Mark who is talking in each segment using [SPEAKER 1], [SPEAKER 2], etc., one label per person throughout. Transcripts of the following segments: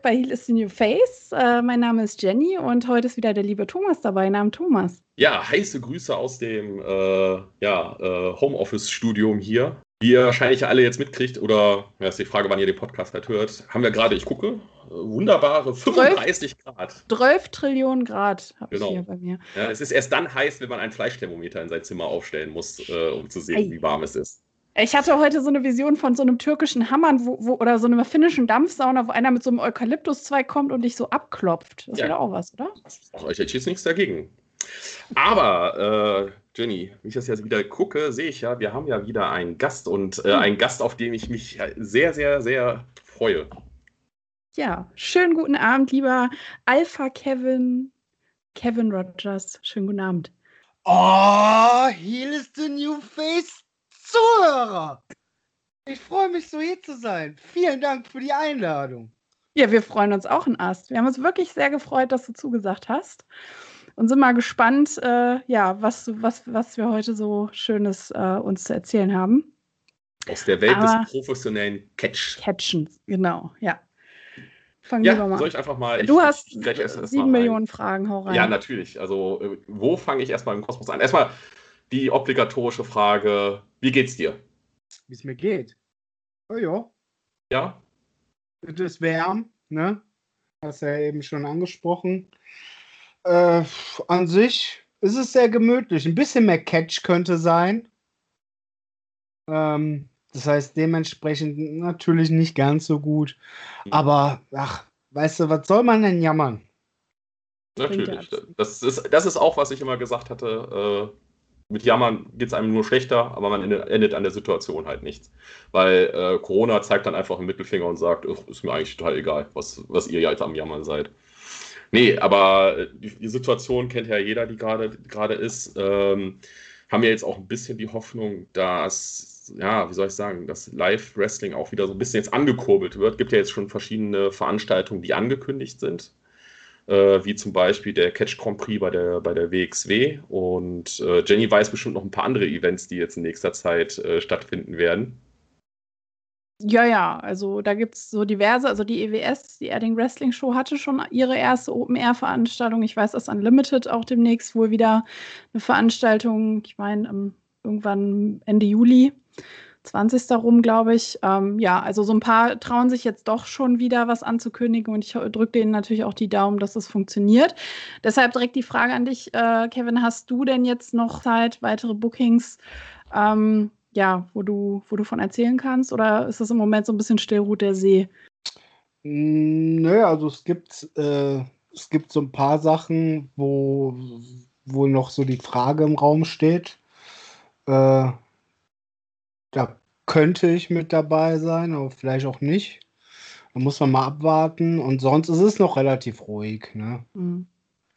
[SPEAKER 1] zurück bei Heal is the New Face. Äh, mein Name ist Jenny und heute ist wieder der liebe Thomas dabei. Namen Thomas.
[SPEAKER 2] Ja, heiße Grüße aus dem äh, ja, äh, Homeoffice-Studium hier. Wie ihr wahrscheinlich alle jetzt mitkriegt, oder ja, ist die Frage, wann ihr den Podcast halt hört, haben wir gerade, ich gucke, wunderbare 35 12, Grad.
[SPEAKER 1] 12 Trillionen Grad
[SPEAKER 2] habe genau. ich hier bei mir. Ja, es ist erst dann heiß, wenn man ein Fleischthermometer in sein Zimmer aufstellen muss, äh, um zu sehen, Ei. wie warm es ist.
[SPEAKER 1] Ich hatte heute so eine Vision von so einem türkischen Hammern wo, wo, oder so einer finnischen Dampfsauna, wo einer mit so einem Eukalyptuszweig kommt und dich so abklopft. Das ja. wäre auch was, oder?
[SPEAKER 2] Ich hätte jetzt nichts dagegen. Aber, äh, Jenny, wenn ich das jetzt wieder gucke, sehe ich ja, wir haben ja wieder einen Gast und äh, einen Gast, auf den ich mich sehr, sehr, sehr freue.
[SPEAKER 1] Ja, schönen guten Abend, lieber Alpha Kevin, Kevin Rogers. Schönen guten Abend.
[SPEAKER 3] Oh, here is the new face Zuhörer. Ich freue mich so hier zu sein. Vielen Dank für die Einladung.
[SPEAKER 1] Ja, wir freuen uns auch ein Ast. Wir haben uns wirklich sehr gefreut, dass du zugesagt hast und sind mal gespannt, äh, ja, was, was, was wir heute so Schönes äh, uns zu erzählen haben.
[SPEAKER 2] Aus der Welt Aber des professionellen Catch.
[SPEAKER 1] Catchens, genau, ja.
[SPEAKER 2] Fangen ja, wir mal soll ich einfach mal.
[SPEAKER 1] Du ich, hast ich sieben Millionen Fragen, hau rein.
[SPEAKER 2] Ja, natürlich. Also, äh, wo fange ich erstmal im Kosmos an? Erstmal die obligatorische Frage: Wie geht's dir?
[SPEAKER 3] Wie es mir geht? Oh ja.
[SPEAKER 2] Ja?
[SPEAKER 3] Es ist wärm, ne? Hast ja eben schon angesprochen. Äh, an sich ist es sehr gemütlich. Ein bisschen mehr Catch könnte sein. Ähm, das heißt, dementsprechend natürlich nicht ganz so gut. Mhm. Aber, ach, weißt du, was soll man denn jammern?
[SPEAKER 2] Natürlich. Das ist, das ist auch, was ich immer gesagt hatte. Äh, mit Jammern geht es einem nur schlechter, aber man endet an der Situation halt nichts. Weil äh, Corona zeigt dann einfach einen Mittelfinger und sagt, ist mir eigentlich total egal, was, was ihr jetzt am Jammern seid. Nee, aber die, die Situation kennt ja jeder, die gerade ist. Ähm, haben ja jetzt auch ein bisschen die Hoffnung, dass, ja, wie soll ich sagen, dass Live-Wrestling auch wieder so ein bisschen jetzt angekurbelt wird. Gibt ja jetzt schon verschiedene Veranstaltungen, die angekündigt sind äh, wie zum Beispiel der Catch Grand Prix bei der, bei der WXW. Und äh, Jenny weiß bestimmt noch ein paar andere Events, die jetzt in nächster Zeit äh, stattfinden werden.
[SPEAKER 1] Ja, ja, also da gibt es so diverse, also die EWS, die Erding Wrestling Show, hatte schon ihre erste Open-Air-Veranstaltung. Ich weiß, dass Unlimited auch demnächst wohl wieder eine Veranstaltung, ich meine, irgendwann Ende Juli 20. rum, glaube ich. Ähm, ja, also so ein paar trauen sich jetzt doch schon wieder was anzukündigen und ich drücke denen natürlich auch die Daumen, dass es das funktioniert. Deshalb direkt die Frage an dich, äh, Kevin, hast du denn jetzt noch Zeit, weitere Bookings, ähm, ja, wo du, wo du von erzählen kannst oder ist das im Moment so ein bisschen Stillruht der See?
[SPEAKER 3] Nö, also es gibt, äh, es gibt so ein paar Sachen, wo, wo noch so die Frage im Raum steht. Äh, da könnte ich mit dabei sein, aber vielleicht auch nicht. Da muss man mal abwarten. Und sonst ist es noch relativ ruhig. Ne? Mhm.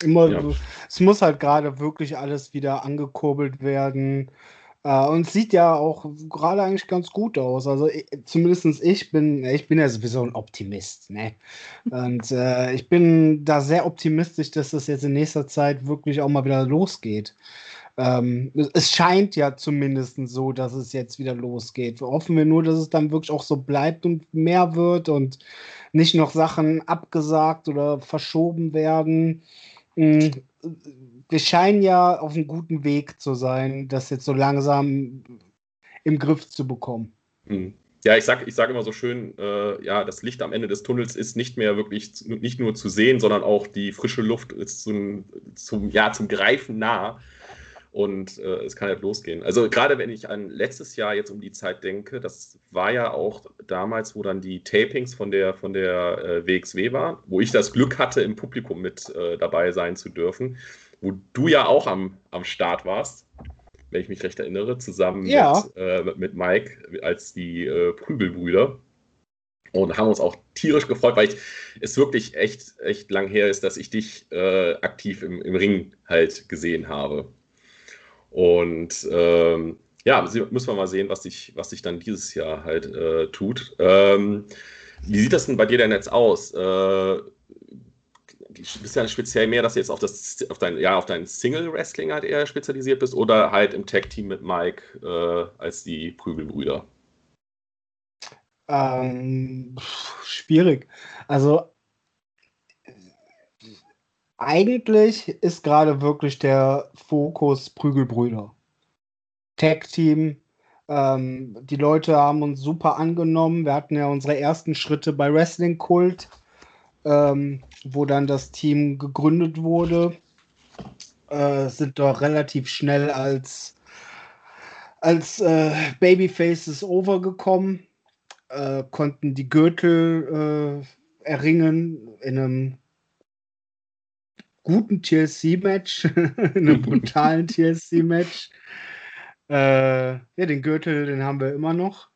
[SPEAKER 3] Immer, ja. Es muss halt gerade wirklich alles wieder angekurbelt werden. Uh, und es sieht ja auch gerade eigentlich ganz gut aus. Also zumindest ich bin, ich bin ja sowieso ein Optimist. Ne? Und äh, ich bin da sehr optimistisch, dass das jetzt in nächster Zeit wirklich auch mal wieder losgeht. Ähm, es scheint ja zumindest so, dass es jetzt wieder losgeht. Hoffen wir nur, dass es dann wirklich auch so bleibt und mehr wird und nicht noch Sachen abgesagt oder verschoben werden. Hm, wir scheinen ja auf einem guten Weg zu sein, das jetzt so langsam im Griff zu bekommen.
[SPEAKER 2] Hm. Ja, ich sage ich sag immer so schön, äh, ja, das Licht am Ende des Tunnels ist nicht mehr wirklich nicht nur zu sehen, sondern auch die frische Luft ist zum, zum, ja, zum Greifen nah und äh, es kann halt losgehen. Also gerade wenn ich an letztes Jahr jetzt um die Zeit denke, das war ja auch damals, wo dann die Tapings von der, von der äh, WXW waren, wo ich das Glück hatte, im Publikum mit äh, dabei sein zu dürfen, wo du ja auch am, am Start warst, wenn ich mich recht erinnere, zusammen ja. mit, äh, mit Mike als die äh, Prügelbrüder. Und haben uns auch tierisch gefreut, weil ich, es wirklich echt, echt lang her ist, dass ich dich äh, aktiv im, im Ring halt gesehen habe. Und ähm, ja, müssen wir mal sehen, was sich, was sich dann dieses Jahr halt äh, tut. Ähm, wie sieht das denn bei dir denn jetzt aus? Äh, du bist ja speziell mehr, dass du jetzt auf, das, auf, dein, ja, dein Single-Wrestling halt eher spezialisiert bist oder halt im Tag-Team mit Mike äh, als die Prügelbrüder?
[SPEAKER 3] Ähm, schwierig. Also eigentlich ist gerade wirklich der Fokus Prügelbrüder. Tag-Team. Ähm, die Leute haben uns super angenommen. Wir hatten ja unsere ersten Schritte bei Wrestling Kult, ähm, wo dann das Team gegründet wurde. Äh, sind doch relativ schnell als, als äh, Babyfaces overgekommen, äh, konnten die Gürtel äh, erringen in einem guten TLC-Match, in einem brutalen TLC-Match. Äh, ja, den Gürtel, den haben wir immer noch.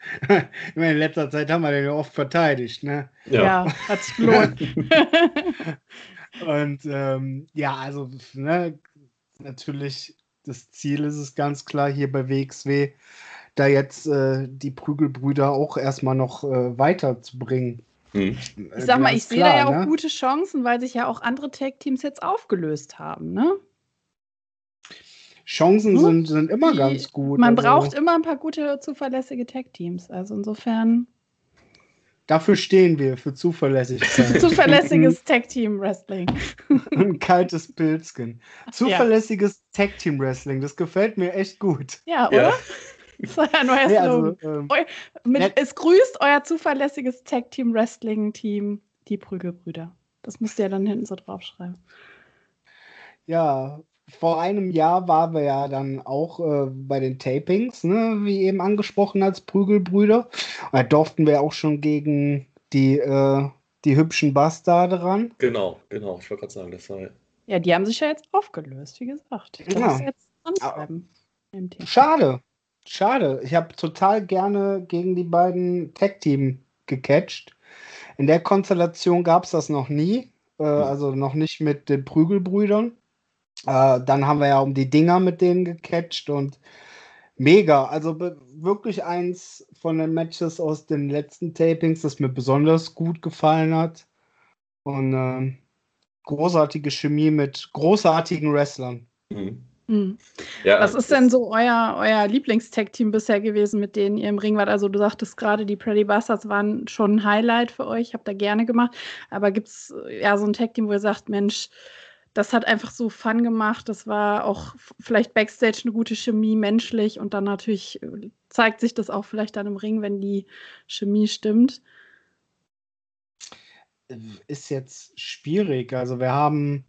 [SPEAKER 3] ich meine, in letzter Zeit haben wir den ja oft verteidigt, ne?
[SPEAKER 1] Ja, ja hat sich gelohnt.
[SPEAKER 3] Und ähm, ja, also ne, natürlich, das Ziel ist es ganz klar hier bei WXW, da jetzt äh, die Prügelbrüder auch erstmal noch äh, weiterzubringen.
[SPEAKER 1] Hm. Ich sag mal, ich sehe da ja ne? auch gute Chancen, weil sich ja auch andere Tag-Teams jetzt aufgelöst haben, ne?
[SPEAKER 3] Chancen hm? sind, sind immer Die, ganz gut.
[SPEAKER 1] Man also, braucht immer ein paar gute, zuverlässige Tag-Teams. Also insofern.
[SPEAKER 3] Dafür stehen wir, für Zuverlässigkeit.
[SPEAKER 1] Zuverlässiges Tag-Team-Wrestling.
[SPEAKER 3] ein kaltes Pilzkin. Zuverlässiges ja. Tag-Team-Wrestling, das gefällt mir echt gut.
[SPEAKER 1] Ja, oder? Ja. Das war ja neuer nee, also, ähm, mit, Es grüßt euer zuverlässiges Tag-Team-Wrestling-Team, die Prügelbrüder. Das müsst ihr ja dann hinten so draufschreiben.
[SPEAKER 3] Ja, vor einem Jahr waren wir ja dann auch äh, bei den Tapings, ne, wie eben angesprochen als Prügelbrüder. Da durften wir auch schon gegen die, äh, die hübschen Bastarde ran.
[SPEAKER 2] Genau, genau. Ich wollte gerade sagen, das war.
[SPEAKER 1] Ja, die haben sich ja jetzt aufgelöst, wie gesagt. Ich
[SPEAKER 3] ja. jetzt anschreiben. Schade. Schade. Ich habe total gerne gegen die beiden Tag-Team gecatcht. In der Konstellation gab es das noch nie. Äh, hm. also noch nicht mit den Prügelbrüdern. Äh, dann haben wir ja um die Dinger mit denen gecatcht und mega. Also wirklich eins von den Matches aus den letzten Tapings, das mir besonders gut gefallen hat. Und äh, großartige Chemie mit großartigen Wrestlern. Mhm.
[SPEAKER 1] Mhm. Ja, Was ist denn so euer, euer Lieblings-Tag-Team bisher gewesen, mit denen ihr im Ring wart? Also du sagtest gerade, die Pretty Bastards waren schon ein Highlight für euch, habt da gerne gemacht. Aber gibt es ja so ein Tag-Team, wo ihr sagt, Mensch, das hat einfach so Fun gemacht. Das war auch vielleicht Backstage eine gute Chemie, menschlich. Und dann natürlich äh, zeigt sich das auch vielleicht dann im Ring, wenn die Chemie stimmt.
[SPEAKER 3] Ist jetzt schwierig. Also wir haben,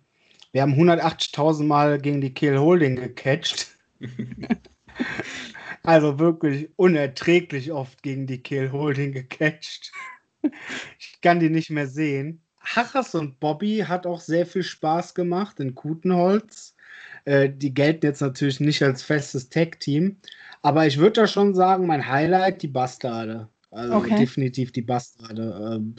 [SPEAKER 3] wir haben 180.000 Mal gegen die Kill Holding gecatcht. also wirklich unerträglich oft gegen die Kill Holding gecatcht. Ich kann die nicht mehr sehen. Harras und Bobby hat auch sehr viel Spaß gemacht in Kutenholz. Äh, die gelten jetzt natürlich nicht als festes Tag-Team, aber ich würde da schon sagen, mein Highlight die Bastarde. Also okay. definitiv die Bastarde. Ähm,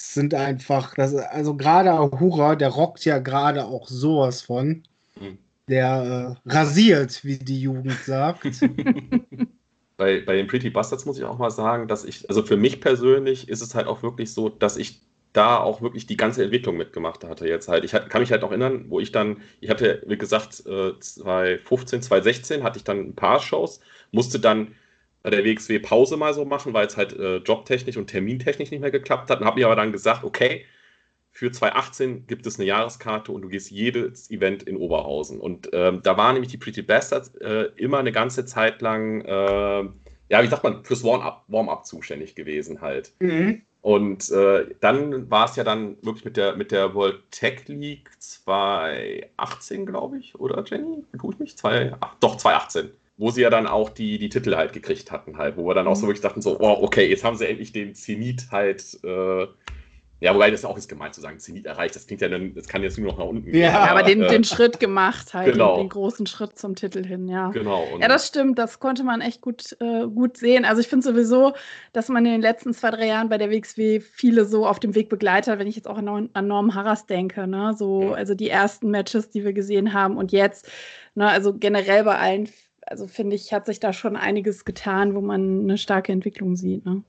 [SPEAKER 3] sind einfach, das, also gerade Ahura, der rockt ja gerade auch sowas von. Mhm. Der äh, rasiert, wie die Jugend sagt.
[SPEAKER 2] bei, bei den Pretty Bastards muss ich auch mal sagen, dass ich, also für mich persönlich ist es halt auch wirklich so, dass ich da auch wirklich die ganze Entwicklung mitgemacht hatte. Jetzt halt, ich kann mich halt noch erinnern, wo ich dann, ich hatte, wie gesagt, 2015, äh, 2016 hatte ich dann ein paar Shows, musste dann der WXW Pause mal so machen, weil es halt äh, jobtechnisch und termintechnisch nicht mehr geklappt hat und habe mir aber dann gesagt, okay, für 2018 gibt es eine Jahreskarte und du gehst jedes Event in Oberhausen. Und ähm, da waren nämlich die Pretty Bastards äh, immer eine ganze Zeit lang, äh, ja, wie sagt man, fürs Warm-up Warm zuständig gewesen halt. Mhm. Und äh, dann war es ja dann wirklich mit der, mit der World Tech League 2018, glaube ich, oder Jenny? Tue ich mich? Zwei, ach, doch, 2018. Wo sie ja dann auch die, die Titel halt gekriegt hatten, halt, wo wir dann auch so mhm. wirklich dachten, so, oh, okay, jetzt haben sie endlich den Zenit halt äh, ja, wobei das auch ist gemeint zu sagen, Zenit erreicht. Das klingt ja dann, das kann jetzt nur noch nach unten
[SPEAKER 1] gehen. Ja, aber, den, äh, den Schritt gemacht halt, genau. den, den, großen Schritt zum Titel hin, ja.
[SPEAKER 2] Genau.
[SPEAKER 1] ja, das stimmt, das konnte man echt gut, äh, gut sehen. Also ich finde sowieso, dass man in den letzten zwei, drei Jahren bei der WXW viele so auf dem Weg begleitet hat, wenn ich jetzt auch an, an Norm Harras denke, ne? So, ja. also die ersten Matches, die wir gesehen haben und jetzt, ne, also generell bei allen, also finde ich, hat sich da schon einiges getan, wo man eine starke Entwicklung sieht, ne?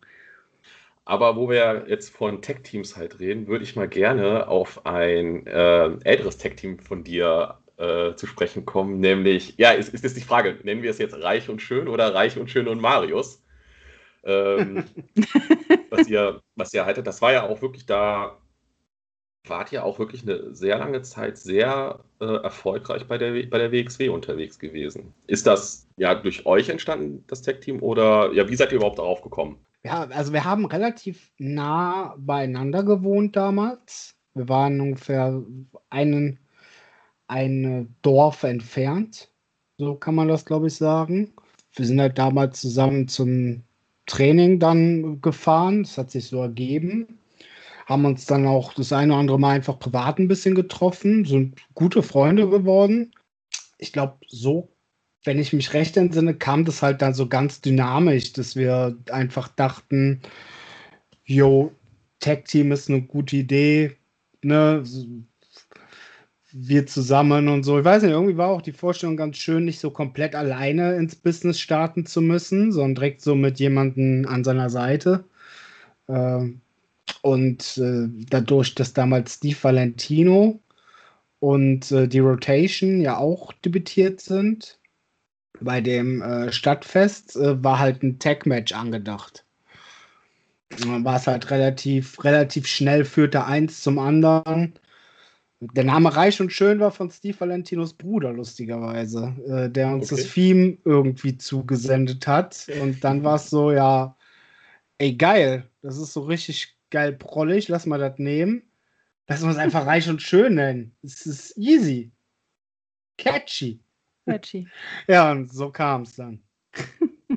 [SPEAKER 2] Aber wo wir jetzt von Tech-Teams halt reden, würde ich mal gerne auf ein äh, älteres Tech-Team von dir äh, zu sprechen kommen, nämlich, ja, ist, ist jetzt die Frage, nennen wir es jetzt Reich und Schön oder Reich und Schön und Marius? Ähm, was, ihr, was ihr haltet, das war ja auch wirklich da wart ja auch wirklich eine sehr lange Zeit sehr äh, erfolgreich bei der, bei der WXW unterwegs gewesen. Ist das ja durch euch entstanden, das Tech-Team, oder ja, wie seid ihr überhaupt darauf gekommen?
[SPEAKER 3] Ja, also wir haben relativ nah beieinander gewohnt damals. Wir waren ungefähr einen, ein Dorf entfernt. So kann man das, glaube ich, sagen. Wir sind halt damals zusammen zum Training dann gefahren. Das hat sich so ergeben haben uns dann auch das eine oder andere Mal einfach privat ein bisschen getroffen, sind gute Freunde geworden. Ich glaube, so, wenn ich mich recht entsinne, kam das halt dann so ganz dynamisch, dass wir einfach dachten, yo, Tag-Team ist eine gute Idee, ne? Wir zusammen und so. Ich weiß nicht, irgendwie war auch die Vorstellung ganz schön, nicht so komplett alleine ins Business starten zu müssen, sondern direkt so mit jemandem an seiner Seite. Ähm, und äh, dadurch, dass damals Steve Valentino und äh, die Rotation ja auch debütiert sind, bei dem äh, Stadtfest äh, war halt ein Tag-Match angedacht. Dann war es halt relativ, relativ schnell, führte eins zum anderen. Der Name Reich und Schön war von Steve Valentinos Bruder, lustigerweise, äh, der uns okay. das Theme irgendwie zugesendet hat. Und dann war es so, ja, ey, geil, das ist so richtig geil prollig, lass mal das nehmen. Lass uns einfach reich und schön nennen. Es ist easy. Catchy. Catchy. ja, und so kam es dann.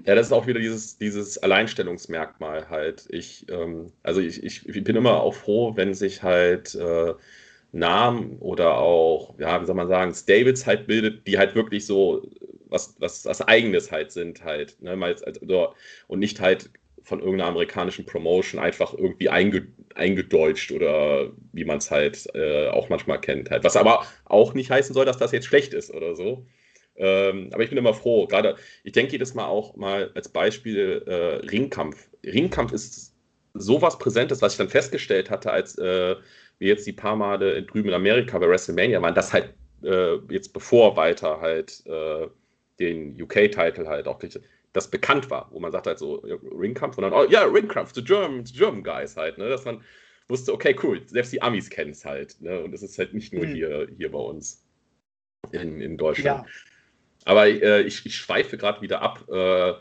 [SPEAKER 2] Ja, das ist auch wieder dieses, dieses Alleinstellungsmerkmal halt. Ich, ähm, also ich, ich, ich, bin immer auch froh, wenn sich halt äh, Namen oder auch, ja, wie soll man sagen, Stables halt bildet, die halt wirklich so was, was, was Eigenes halt sind halt. Ne? Also, und nicht halt von irgendeiner amerikanischen Promotion einfach irgendwie einge, eingedeutscht oder wie man es halt äh, auch manchmal kennt. Halt. Was aber auch nicht heißen soll, dass das jetzt schlecht ist oder so. Ähm, aber ich bin immer froh. Gerade, ich denke jedes Mal auch mal als Beispiel äh, Ringkampf. Ringkampf ist sowas Präsentes, was ich dann festgestellt hatte, als äh, wir jetzt die paar Male drüben in Amerika bei WrestleMania waren, dass halt äh, jetzt bevor weiter halt äh, den UK-Title halt auch kriegte das bekannt war, wo man sagt halt so Ringkampf und dann, oh ja, Ringkampf, the German, the German guys halt, ne? dass man wusste, okay, cool, selbst die Amis kennen es halt. Ne? Und das ist halt nicht nur mhm. hier, hier bei uns in, in Deutschland. Ja. Aber äh, ich, ich schweife gerade wieder ab. Äh,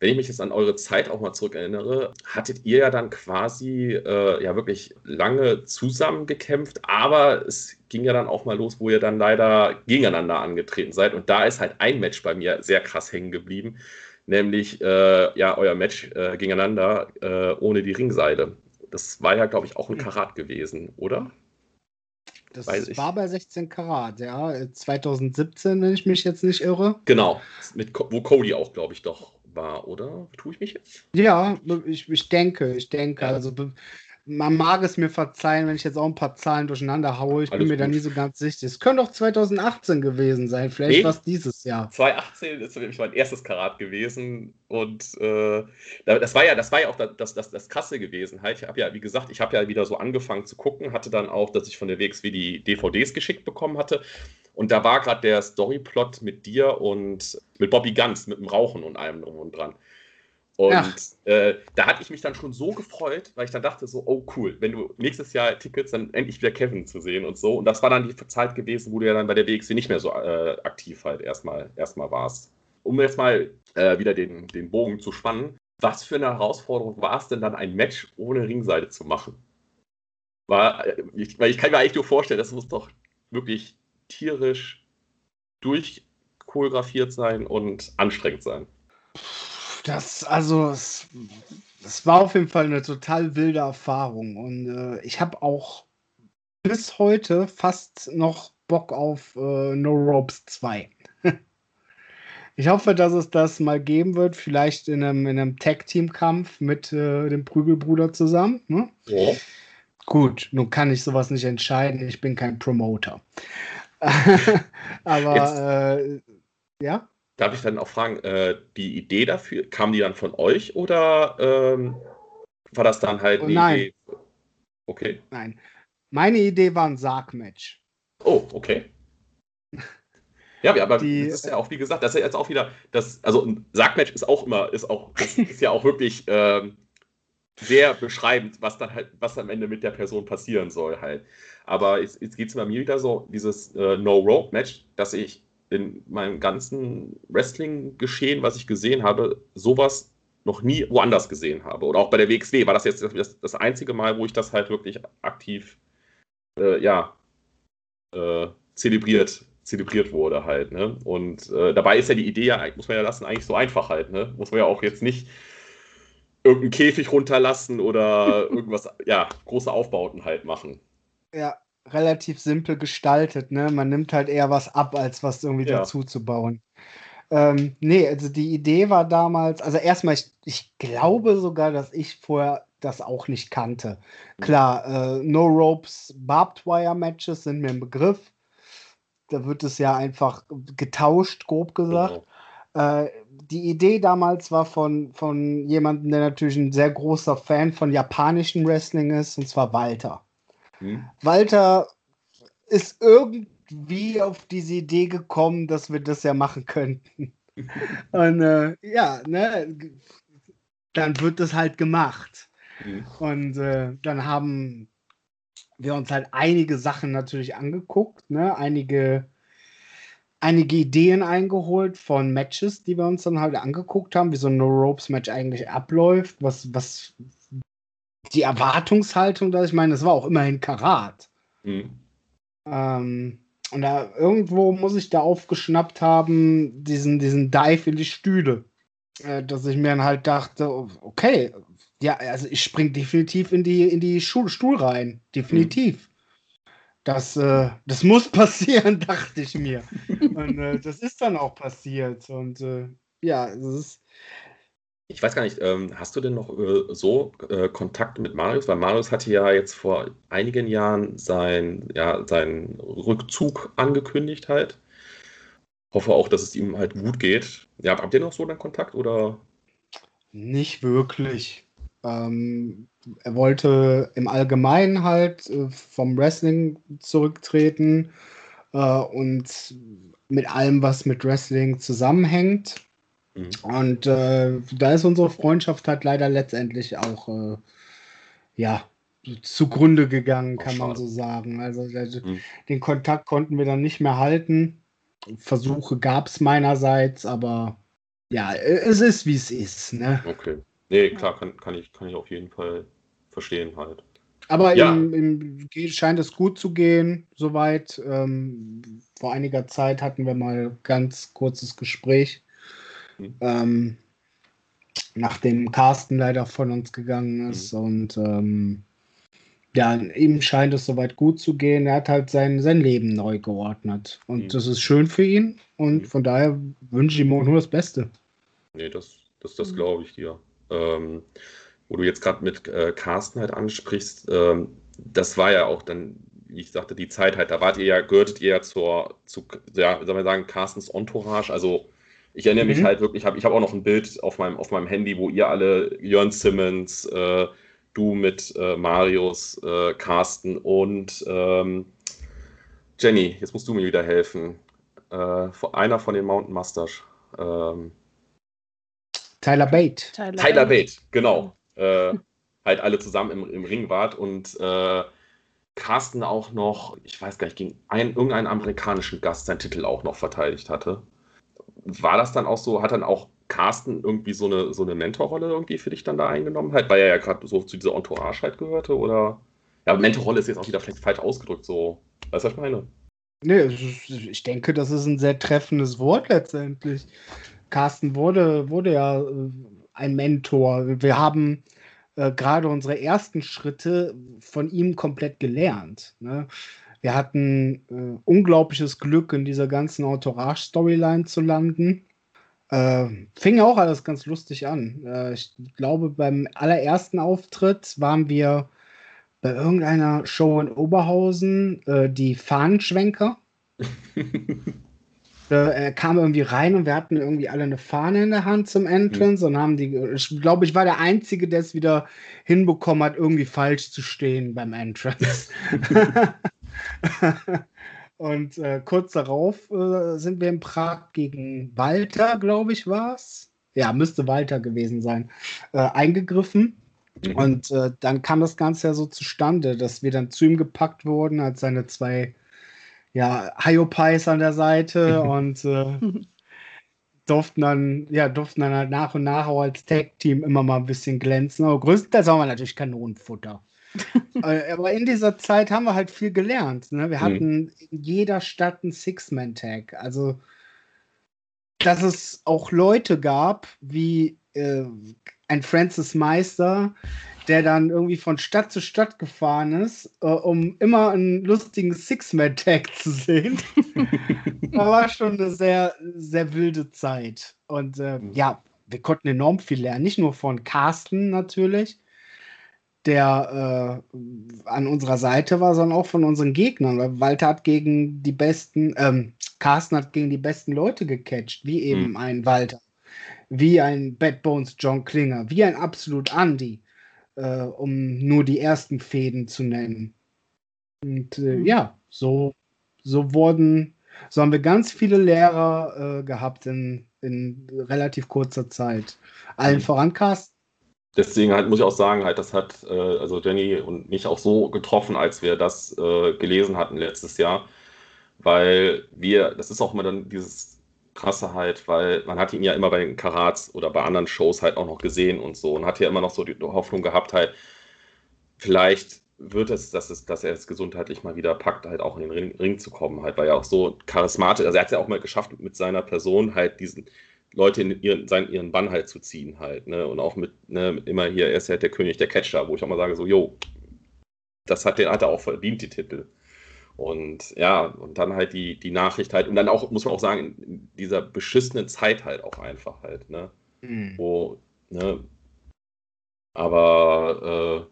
[SPEAKER 2] wenn ich mich jetzt an eure Zeit auch mal zurückerinnere, hattet ihr ja dann quasi äh, ja wirklich lange zusammengekämpft, aber es ging ja dann auch mal los, wo ihr dann leider gegeneinander angetreten seid. Und da ist halt ein Match bei mir sehr krass hängen geblieben nämlich äh, ja euer Match äh, gegeneinander äh, ohne die Ringseile. Das war ja, glaube ich, auch ein hm. Karat gewesen, oder?
[SPEAKER 3] Das war bei 16 Karat, ja. 2017, wenn ich mich jetzt nicht irre.
[SPEAKER 2] Genau, mit, wo Cody auch, glaube ich, doch war, oder? Tue ich mich jetzt?
[SPEAKER 3] Ja, ich, ich denke, ich denke. Ja. Also man mag es mir verzeihen, wenn ich jetzt auch ein paar Zahlen durcheinander haue. Ich Alles bin mir gut. da nie so ganz sicher. Es könnte auch 2018 gewesen sein. Vielleicht nee, war es dieses Jahr.
[SPEAKER 2] 2018 ist nämlich mein erstes Karat gewesen. Und äh, das war ja, das war ja auch das, das, das Krasse gewesen. Halt. Ich habe ja, wie gesagt, ich habe ja wieder so angefangen zu gucken, hatte dann auch, dass ich von der WXW die DVDs geschickt bekommen hatte. Und da war gerade der Storyplot mit dir und mit Bobby Ganz, mit dem Rauchen und allem drum und dran. Und äh, da hatte ich mich dann schon so gefreut, weil ich dann dachte so, oh cool, wenn du nächstes Jahr Tickets, dann endlich wieder Kevin zu sehen und so. Und das war dann die Zeit gewesen, wo du ja dann bei der WXW nicht mehr so äh, aktiv halt erstmal, erstmal warst. Um jetzt mal äh, wieder den, den Bogen zu spannen, was für eine Herausforderung war es denn dann, ein Match ohne Ringseite zu machen? War, äh, ich, weil ich kann mir eigentlich nur vorstellen, das muss doch wirklich tierisch durchchoreografiert sein und anstrengend sein.
[SPEAKER 3] Das, also, es, es, war auf jeden Fall eine total wilde Erfahrung. Und äh, ich habe auch bis heute fast noch Bock auf äh, No Ropes 2. ich hoffe, dass es das mal geben wird, vielleicht in einem, in einem Tag-Team-Kampf mit äh, dem Prügelbruder zusammen. Ne? Ja. Gut, nun kann ich sowas nicht entscheiden. Ich bin kein Promoter. Aber äh, ja.
[SPEAKER 2] Darf ich dann auch fragen, äh, die Idee dafür, kam die dann von euch oder ähm, war das dann halt
[SPEAKER 3] oh, nein. Idee? Okay. Nein. Meine Idee war ein Sargmatch.
[SPEAKER 2] Oh, okay. Ja, aber die, das ist ja auch, wie gesagt, das ist ja jetzt auch wieder, das, also ein Sargmatch ist auch immer, ist auch, ist, ist ja auch wirklich, ähm, sehr beschreibend, was dann halt, was am Ende mit der Person passieren soll halt. Aber jetzt, jetzt geht es bei mir wieder so, dieses äh, No-Rope-Match, dass ich in meinem ganzen Wrestling-Geschehen, was ich gesehen habe, sowas noch nie woanders gesehen habe. Oder auch bei der WXW war das jetzt das, das einzige Mal, wo ich das halt wirklich aktiv, äh, ja, äh, zelebriert, zelebriert wurde halt. Ne? Und äh, dabei ist ja die Idee, ja, muss man ja lassen, eigentlich so einfach halt. Ne? Muss man ja auch jetzt nicht irgendeinen Käfig runterlassen oder irgendwas, ja, große Aufbauten halt machen.
[SPEAKER 3] Ja, relativ simpel gestaltet, ne? Man nimmt halt eher was ab, als was irgendwie ja. dazu zu bauen. Ähm, nee, also die Idee war damals, also erstmal, ich, ich glaube sogar, dass ich vorher das auch nicht kannte. Klar, äh, No Ropes Barbed Wire Matches sind mir ein Begriff. Da wird es ja einfach getauscht, grob gesagt. Genau. Äh, die Idee damals war von, von jemandem, der natürlich ein sehr großer Fan von japanischem Wrestling ist, und zwar Walter. Hm. Walter ist irgendwie auf diese Idee gekommen, dass wir das ja machen könnten. und äh, ja, ne, dann wird das halt gemacht. Mhm. Und äh, dann haben wir uns halt einige Sachen natürlich angeguckt, ne? einige, einige Ideen eingeholt von Matches, die wir uns dann halt angeguckt haben, wie so ein No-Ropes-Match eigentlich abläuft, was, was die Erwartungshaltung, dass ich meine, es war auch immerhin Karat. Mhm. Ähm, und da irgendwo muss ich da aufgeschnappt haben, diesen, diesen Dive in die Stühle. Äh, dass ich mir dann halt dachte, okay, ja, also ich spring definitiv in die, in die Stuhl, Stuhl rein. Definitiv. Mhm. Das, äh, das muss passieren, dachte ich mir. Und äh, das ist dann auch passiert. Und äh, ja, es ist
[SPEAKER 2] ich weiß gar nicht, ähm, hast du denn noch äh, so äh, Kontakt mit Marius? Weil Marius hatte ja jetzt vor einigen Jahren sein, ja, seinen Rückzug angekündigt halt. Hoffe auch, dass es ihm halt gut geht. Ja, habt ihr noch so einen Kontakt oder?
[SPEAKER 3] Nicht wirklich. Ähm, er wollte im Allgemeinen halt äh, vom Wrestling zurücktreten äh, und mit allem, was mit Wrestling zusammenhängt. Mhm. Und äh, da ist unsere Freundschaft halt leider letztendlich auch äh, ja zugrunde gegangen, kann man so sagen. Also, also mhm. den Kontakt konnten wir dann nicht mehr halten. Versuche gab es meinerseits, aber ja, es ist wie es ist. Ne?
[SPEAKER 2] Okay. Nee, klar, kann, kann, ich, kann ich auf jeden Fall verstehen halt.
[SPEAKER 3] Aber ja. im, im, scheint es gut zu gehen, soweit. Ähm, vor einiger Zeit hatten wir mal ganz kurzes Gespräch Mhm. Ähm, nachdem Carsten leider von uns gegangen ist. Mhm. Und ähm, ja, ihm scheint es soweit gut zu gehen. Er hat halt sein, sein Leben neu geordnet. Und mhm. das ist schön für ihn. Und mhm. von daher wünsche ich ihm auch nur das Beste.
[SPEAKER 2] Nee, das, das, das mhm. glaube ich dir. Ähm, wo du jetzt gerade mit äh, Carsten halt ansprichst, ähm, das war ja auch dann, wie ich sagte, die Zeit halt, da wart ihr ja, gehörtet ihr ja zur, zu, ja, soll man sagen, Carstens Entourage, also ich erinnere mhm. mich halt wirklich, hab, ich habe auch noch ein Bild auf meinem, auf meinem Handy, wo ihr alle, Jörn Simmons, äh, du mit äh, Marius, äh, Carsten und ähm, Jenny, jetzt musst du mir wieder helfen. Äh, einer von den Mountain Masters. Ähm,
[SPEAKER 3] Tyler Bate.
[SPEAKER 2] Tyler, Tyler Bate, genau. Äh, halt alle zusammen im, im Ring wart und äh, Carsten auch noch, ich weiß gar nicht, gegen einen, irgendeinen amerikanischen Gast seinen Titel auch noch verteidigt hatte war das dann auch so, hat dann auch Carsten irgendwie so eine, so eine Mentorrolle irgendwie für dich dann da eingenommen, halt, weil er ja gerade so zu dieser Entourage halt gehörte, oder? Ja, Mentorrolle ist jetzt auch wieder vielleicht falsch ausgedrückt, so. Weißt du, was ich meine?
[SPEAKER 3] Nee, ich denke, das ist ein sehr treffendes Wort letztendlich. Carsten wurde, wurde ja äh, ein Mentor. Wir haben äh, gerade unsere ersten Schritte von ihm komplett gelernt. Ne? Wir hatten äh, unglaubliches Glück, in dieser ganzen Entourage-Storyline zu landen. Äh, fing auch alles ganz lustig an. Äh, ich glaube, beim allerersten Auftritt waren wir bei irgendeiner Show in Oberhausen, äh, die Fahnenschwenker. er kam irgendwie rein und wir hatten irgendwie alle eine Fahne in der Hand zum Entrance mhm. und haben die, ich glaube, ich war der Einzige, der es wieder hinbekommen hat, irgendwie falsch zu stehen beim Entrance. Und äh, kurz darauf äh, sind wir in Prag gegen Walter, glaube ich, war es. Ja, müsste Walter gewesen sein, äh, eingegriffen. Mhm. Und äh, dann kam das Ganze ja so zustande, dass wir dann zu ihm gepackt wurden, als seine zwei ja, Hyopies an der Seite und äh, durften dann, ja, durften dann halt nach und nach auch als Tag-Team immer mal ein bisschen glänzen. Aber größtenteils haben wir natürlich Kanonenfutter. Äh, aber in dieser Zeit haben wir halt viel gelernt. Ne? Wir mhm. hatten in jeder Stadt einen Six-Man-Tag. Also, dass es auch Leute gab, wie äh, ein Francis Meister, der dann irgendwie von Stadt zu Stadt gefahren ist, äh, um immer einen lustigen Six-Man-Tag zu sehen. das war schon eine sehr, sehr wilde Zeit. Und äh, mhm. ja, wir konnten enorm viel lernen. Nicht nur von Carsten natürlich, der äh, an unserer Seite war, sondern auch von unseren Gegnern. Weil Walter hat gegen die besten, ähm, Carsten hat gegen die besten Leute gecatcht, wie eben mhm. ein Walter, wie ein Bad Bones John Klinger, wie ein Absolut Andy äh, um nur die ersten Fäden zu nennen. Und äh, mhm. ja, so, so wurden, so haben wir ganz viele Lehrer äh, gehabt in, in relativ kurzer Zeit. Allen mhm. voran Carsten.
[SPEAKER 2] Deswegen halt muss ich auch sagen, halt, das hat äh, also Jenny und mich auch so getroffen, als wir das äh, gelesen hatten letztes Jahr, weil wir, das ist auch immer dann dieses krasse halt, weil man hat ihn ja immer bei den Karats oder bei anderen Shows halt auch noch gesehen und so und hat ja immer noch so die Hoffnung gehabt halt, vielleicht wird es, dass, es, dass er es gesundheitlich mal wieder packt, halt auch in den Ring, Ring zu kommen, halt, weil er auch so charismatisch, also er hat es ja auch mal geschafft, mit seiner Person halt diesen Leute in ihren, seinen, ihren Bann halt zu ziehen halt, ne, und auch mit, ne, mit immer hier, er ist ja der König der Catcher, wo ich auch mal sage so, jo, das hat, den, hat er auch verdient, die Titel. Und ja, und dann halt die, die Nachricht halt, und dann auch, muss man auch sagen, in dieser beschissenen Zeit halt auch einfach halt, ne? Mhm. Wo, ne? Aber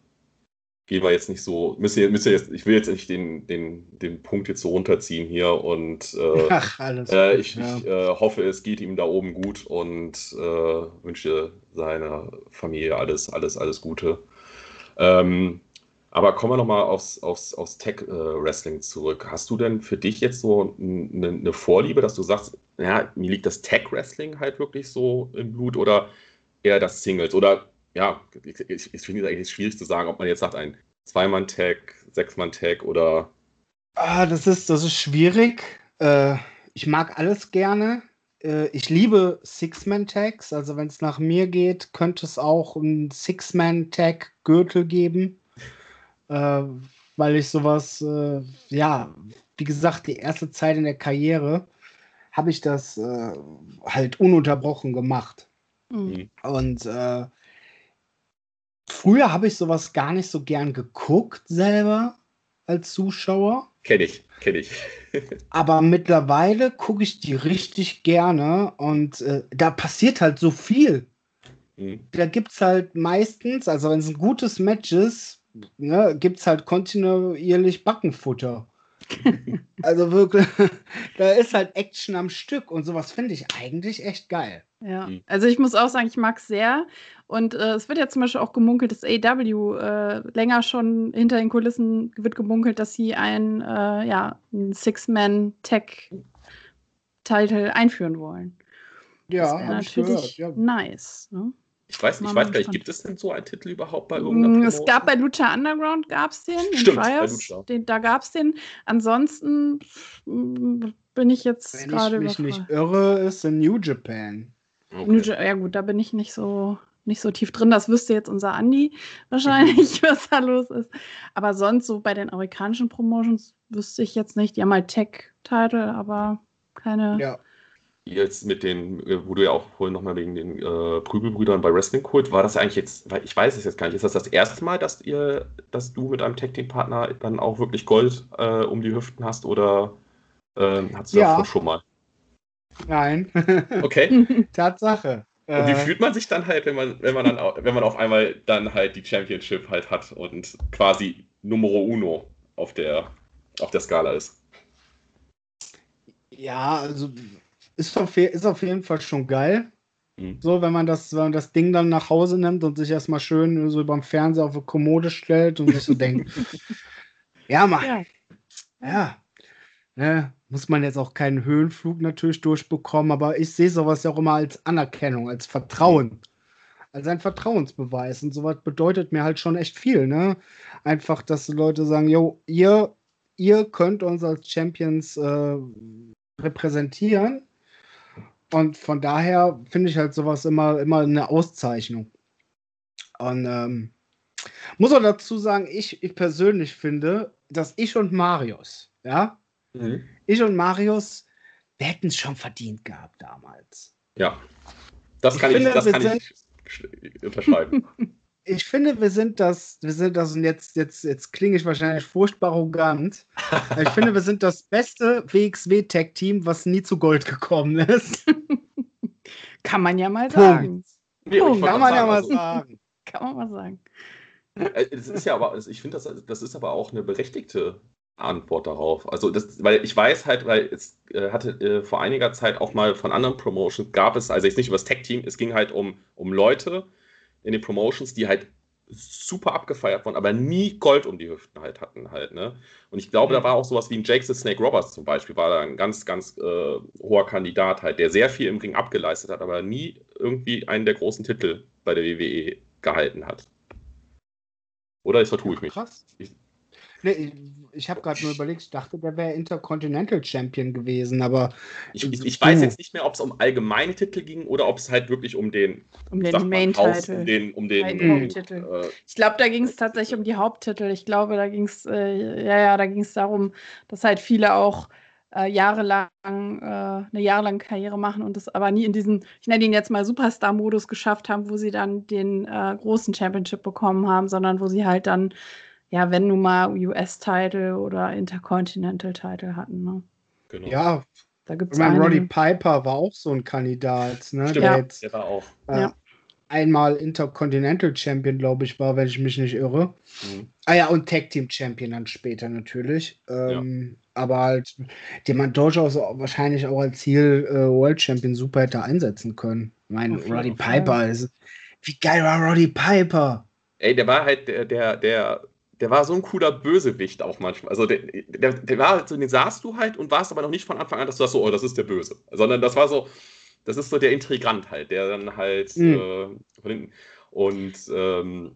[SPEAKER 2] gehen wir jetzt nicht so, müsst ihr, müsst ihr jetzt, ich will jetzt nicht den, den, den Punkt jetzt so runterziehen hier und äh, Ach, äh, ich, ja. ich äh, hoffe, es geht ihm da oben gut und äh, wünsche seiner Familie alles, alles, alles Gute. Ähm, aber kommen wir nochmal aufs, aufs, aufs Tech-Wrestling äh, zurück. Hast du denn für dich jetzt so eine, eine Vorliebe, dass du sagst, ja, mir liegt das Tech-Wrestling halt wirklich so im Blut oder eher das Singles? Oder ja, ich, ich, ich finde es eigentlich schwierig zu sagen, ob man jetzt sagt, ein Zweimann-Tag, Sechsmann-Tag oder.
[SPEAKER 3] Ah, das ist, das ist schwierig. Äh, ich mag alles gerne. Äh, ich liebe Six-Man-Tags. Also, wenn es nach mir geht, könnte es auch einen Six-Man-Tag-Gürtel geben äh, weil ich sowas, äh, ja, wie gesagt, die erste Zeit in der Karriere habe ich das äh, halt ununterbrochen gemacht. Mhm. Und äh, früher habe ich sowas gar nicht so gern geguckt selber als Zuschauer.
[SPEAKER 2] Kenne ich, kenne ich.
[SPEAKER 3] Aber mittlerweile gucke ich die richtig gerne und äh, da passiert halt so viel. Mhm. Da gibt es halt meistens, also wenn es ein gutes Match ist, ne, gibt es halt kontinuierlich Backenfutter. also wirklich, da ist halt Action am Stück und sowas finde ich eigentlich echt geil.
[SPEAKER 1] Ja, mhm. also ich muss auch sagen, ich mag es sehr. Und äh, es wird ja zum Beispiel auch gemunkelt, dass AW äh, länger schon hinter den Kulissen wird gemunkelt, dass sie ein, äh, ja, ein Six-Man-Tech-Title einführen wollen.
[SPEAKER 3] Ja, das natürlich
[SPEAKER 1] gehört, ja. nice. Ne?
[SPEAKER 2] Ich weiß, ich weiß gar nicht, gibt es denn so einen Titel überhaupt bei irgendeiner
[SPEAKER 1] mm, Es gab bei Lucha Underground gab es den,
[SPEAKER 2] Stimmt, Trials, bei Lucha.
[SPEAKER 1] Den, da gab es den. Ansonsten bin ich jetzt gerade
[SPEAKER 3] Wenn ich mich nicht irre, ist in New Japan.
[SPEAKER 1] Okay. New ja gut, da bin ich nicht so nicht so tief drin. Das wüsste jetzt unser Andi wahrscheinlich, was da los ist. Aber sonst so bei den amerikanischen Promotions wüsste ich jetzt nicht. Die haben halt Tech-Title, aber keine.
[SPEAKER 2] Ja jetzt mit den, äh, wo du ja auch vorhin nochmal wegen den äh, Prügelbrüdern bei Wrestling Kult, war das eigentlich jetzt, weil ich weiß es jetzt gar nicht, ist das das erste Mal, dass ihr, dass du mit einem Tag Team Partner dann auch wirklich Gold äh, um die Hüften hast oder äh, hast du ja. davor schon mal?
[SPEAKER 3] Nein.
[SPEAKER 2] Okay.
[SPEAKER 3] Tatsache.
[SPEAKER 2] Und wie äh. fühlt man sich dann halt, wenn man, wenn man dann, wenn man auf einmal dann halt die Championship halt hat und quasi Numero Uno auf der, auf der Skala ist?
[SPEAKER 3] Ja, also ist auf, ist auf jeden Fall schon geil. Mhm. So, wenn man, das, wenn man das Ding dann nach Hause nimmt und sich erstmal schön so beim Fernseher auf eine Kommode stellt und sich so denkt, ja, Mann, ja, ja. Ne, muss man jetzt auch keinen Höhenflug natürlich durchbekommen, aber ich sehe sowas ja auch immer als Anerkennung, als Vertrauen. als ein Vertrauensbeweis. Und sowas bedeutet mir halt schon echt viel, ne? Einfach, dass die Leute sagen, jo, ihr, ihr könnt uns als Champions äh, repräsentieren. Und von daher finde ich halt sowas immer, immer eine Auszeichnung. Und ähm, muss auch dazu sagen, ich, ich persönlich finde, dass ich und Marius, ja, mhm. ich und Marius, wir hätten es schon verdient gehabt damals.
[SPEAKER 2] Ja, das kann ich, ich, finde, das kann ich unterscheiden.
[SPEAKER 3] ich finde, wir sind das, wir sind das, und jetzt, jetzt, jetzt klinge ich wahrscheinlich furchtbar arrogant. ich finde, wir sind das beste WXW-Tag-Team, was nie zu Gold gekommen ist.
[SPEAKER 1] Kann man ja mal sagen.
[SPEAKER 3] Nee, Kann man ja mal also, sagen.
[SPEAKER 1] Kann man mal sagen.
[SPEAKER 2] Äh, es ist ja aber, ich finde, das, das ist aber auch eine berechtigte Antwort darauf. Also das, weil ich weiß halt, weil es äh, hatte äh, vor einiger Zeit auch mal von anderen Promotions gab es, also jetzt nicht über das Tech-Team, es ging halt um, um Leute, in den Promotions, die halt super abgefeiert wurden, aber nie Gold um die Hüften halt hatten halt, ne? Und ich glaube, mhm. da war auch sowas wie ein Jake the Snake Roberts zum Beispiel, war da ein ganz, ganz äh, hoher Kandidat halt, der sehr viel im Ring abgeleistet hat, aber nie irgendwie einen der großen Titel bei der WWE gehalten hat. Oder ich vertue ich mich?
[SPEAKER 3] Krass. Ich, Nee, ich habe gerade nur überlegt, ich dachte, der wäre Intercontinental Champion gewesen, aber.
[SPEAKER 2] Ich, ich, ich weiß jetzt nicht mehr, ob es um allgemeine Titel ging oder ob es halt wirklich um den.
[SPEAKER 1] Um den Main-Titel.
[SPEAKER 2] Um den, um den
[SPEAKER 1] Haupttitel. Äh, ich glaube, da ging es tatsächlich um die Haupttitel. Ich glaube, da ging es, äh, ja, ja, da ging es darum, dass halt viele auch. Äh, jahrelang, äh, eine jahrelange Karriere machen und das aber nie in diesen, ich nenne ihn jetzt mal Superstar-Modus geschafft haben, wo sie dann den äh, großen Championship bekommen haben, sondern wo sie halt dann ja, wenn nun mal US-Title oder Intercontinental-Title hatten. Ne?
[SPEAKER 3] Genau. Ja, da gibt's ich meine, Roddy Piper war auch so ein Kandidat. Ne?
[SPEAKER 2] Stimmt,
[SPEAKER 3] der,
[SPEAKER 2] jetzt, der war auch.
[SPEAKER 3] Äh, ja. Einmal Intercontinental Champion, glaube ich, war, wenn ich mich nicht irre. Mhm. Ah ja, und Tag Team Champion dann später natürlich. Ähm, ja. Aber halt, den man durchaus wahrscheinlich auch als Ziel äh, World Champion super hätte einsetzen können. Ich meine, Roddy Piper ist. Wie geil war Roddy Piper?
[SPEAKER 2] Ey, der war halt der, der, der der war so ein cooler Bösewicht auch manchmal. Also der, der, der war so, den sahst du halt und warst aber noch nicht von Anfang an, dass du sagst so, oh, das ist der Böse. Sondern das war so, das ist so der Intrigant halt, der dann halt mhm. äh, und ähm,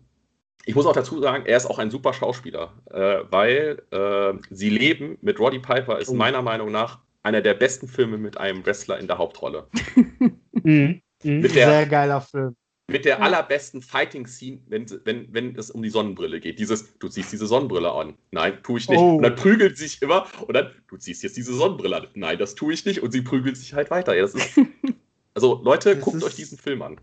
[SPEAKER 2] ich muss auch dazu sagen, er ist auch ein super Schauspieler, äh, weil äh, Sie leben mit Roddy Piper ist oh. meiner Meinung nach einer der besten Filme mit einem Wrestler in der Hauptrolle.
[SPEAKER 3] mhm. Mhm. Sehr geiler Film
[SPEAKER 2] mit der allerbesten Fighting-Scene, wenn, wenn, wenn es um die Sonnenbrille geht. Dieses, du ziehst diese Sonnenbrille an. Nein, tue ich nicht. Oh. Und dann prügelt sie sich immer und dann, du ziehst jetzt diese Sonnenbrille an. Nein, das tue ich nicht. Und sie prügelt sich halt weiter. Ja, das ist, also Leute, das guckt euch diesen Film an.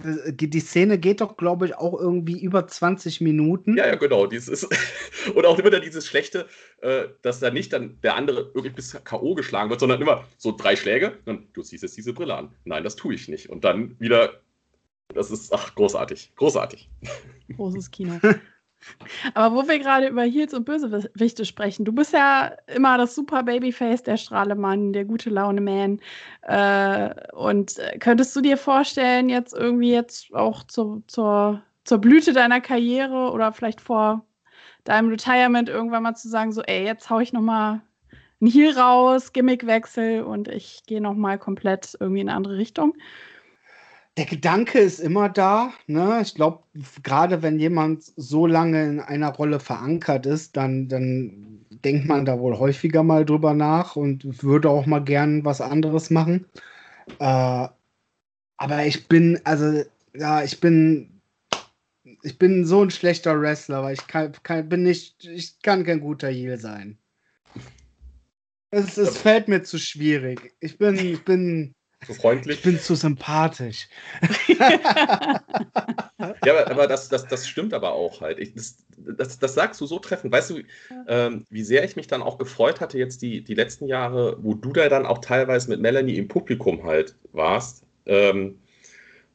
[SPEAKER 3] Die Szene geht doch, glaube ich, auch irgendwie über 20 Minuten.
[SPEAKER 2] Ja, ja, genau. Dieses und auch immer dann dieses Schlechte, äh, dass da nicht dann der andere wirklich bis K.O. geschlagen wird, sondern immer so drei Schläge. Dann, du ziehst jetzt diese Brille an. Nein, das tue ich nicht. Und dann wieder das ist ach, großartig. Großartig.
[SPEAKER 1] Großes Kino. Aber wo wir gerade über Heels und Bösewichte sprechen, du bist ja immer das super Babyface, der Strahlemann, der gute Laune-Man. Äh, und äh, könntest du dir vorstellen, jetzt irgendwie jetzt auch zu, zur, zur Blüte deiner Karriere oder vielleicht vor deinem Retirement irgendwann mal zu sagen, so, ey, jetzt hau ich nochmal ein Heel raus, Gimmickwechsel und ich gehe nochmal komplett irgendwie in eine andere Richtung?
[SPEAKER 3] Der Gedanke ist immer da. Ne? Ich glaube, gerade wenn jemand so lange in einer Rolle verankert ist, dann, dann denkt man da wohl häufiger mal drüber nach und würde auch mal gern was anderes machen. Äh, aber ich bin, also, ja, ich bin, ich bin so ein schlechter Wrestler, weil ich kann, kann bin nicht, ich kann kein guter Heel sein. Es, es fällt mir zu schwierig. Ich bin, ich bin
[SPEAKER 2] so freundlich.
[SPEAKER 3] Ich bin zu sympathisch.
[SPEAKER 2] ja, aber, aber das, das, das stimmt aber auch halt. Ich, das, das, das sagst du so treffend. Weißt du, ähm, wie sehr ich mich dann auch gefreut hatte, jetzt die, die letzten Jahre, wo du da dann auch teilweise mit Melanie im Publikum halt warst, ähm,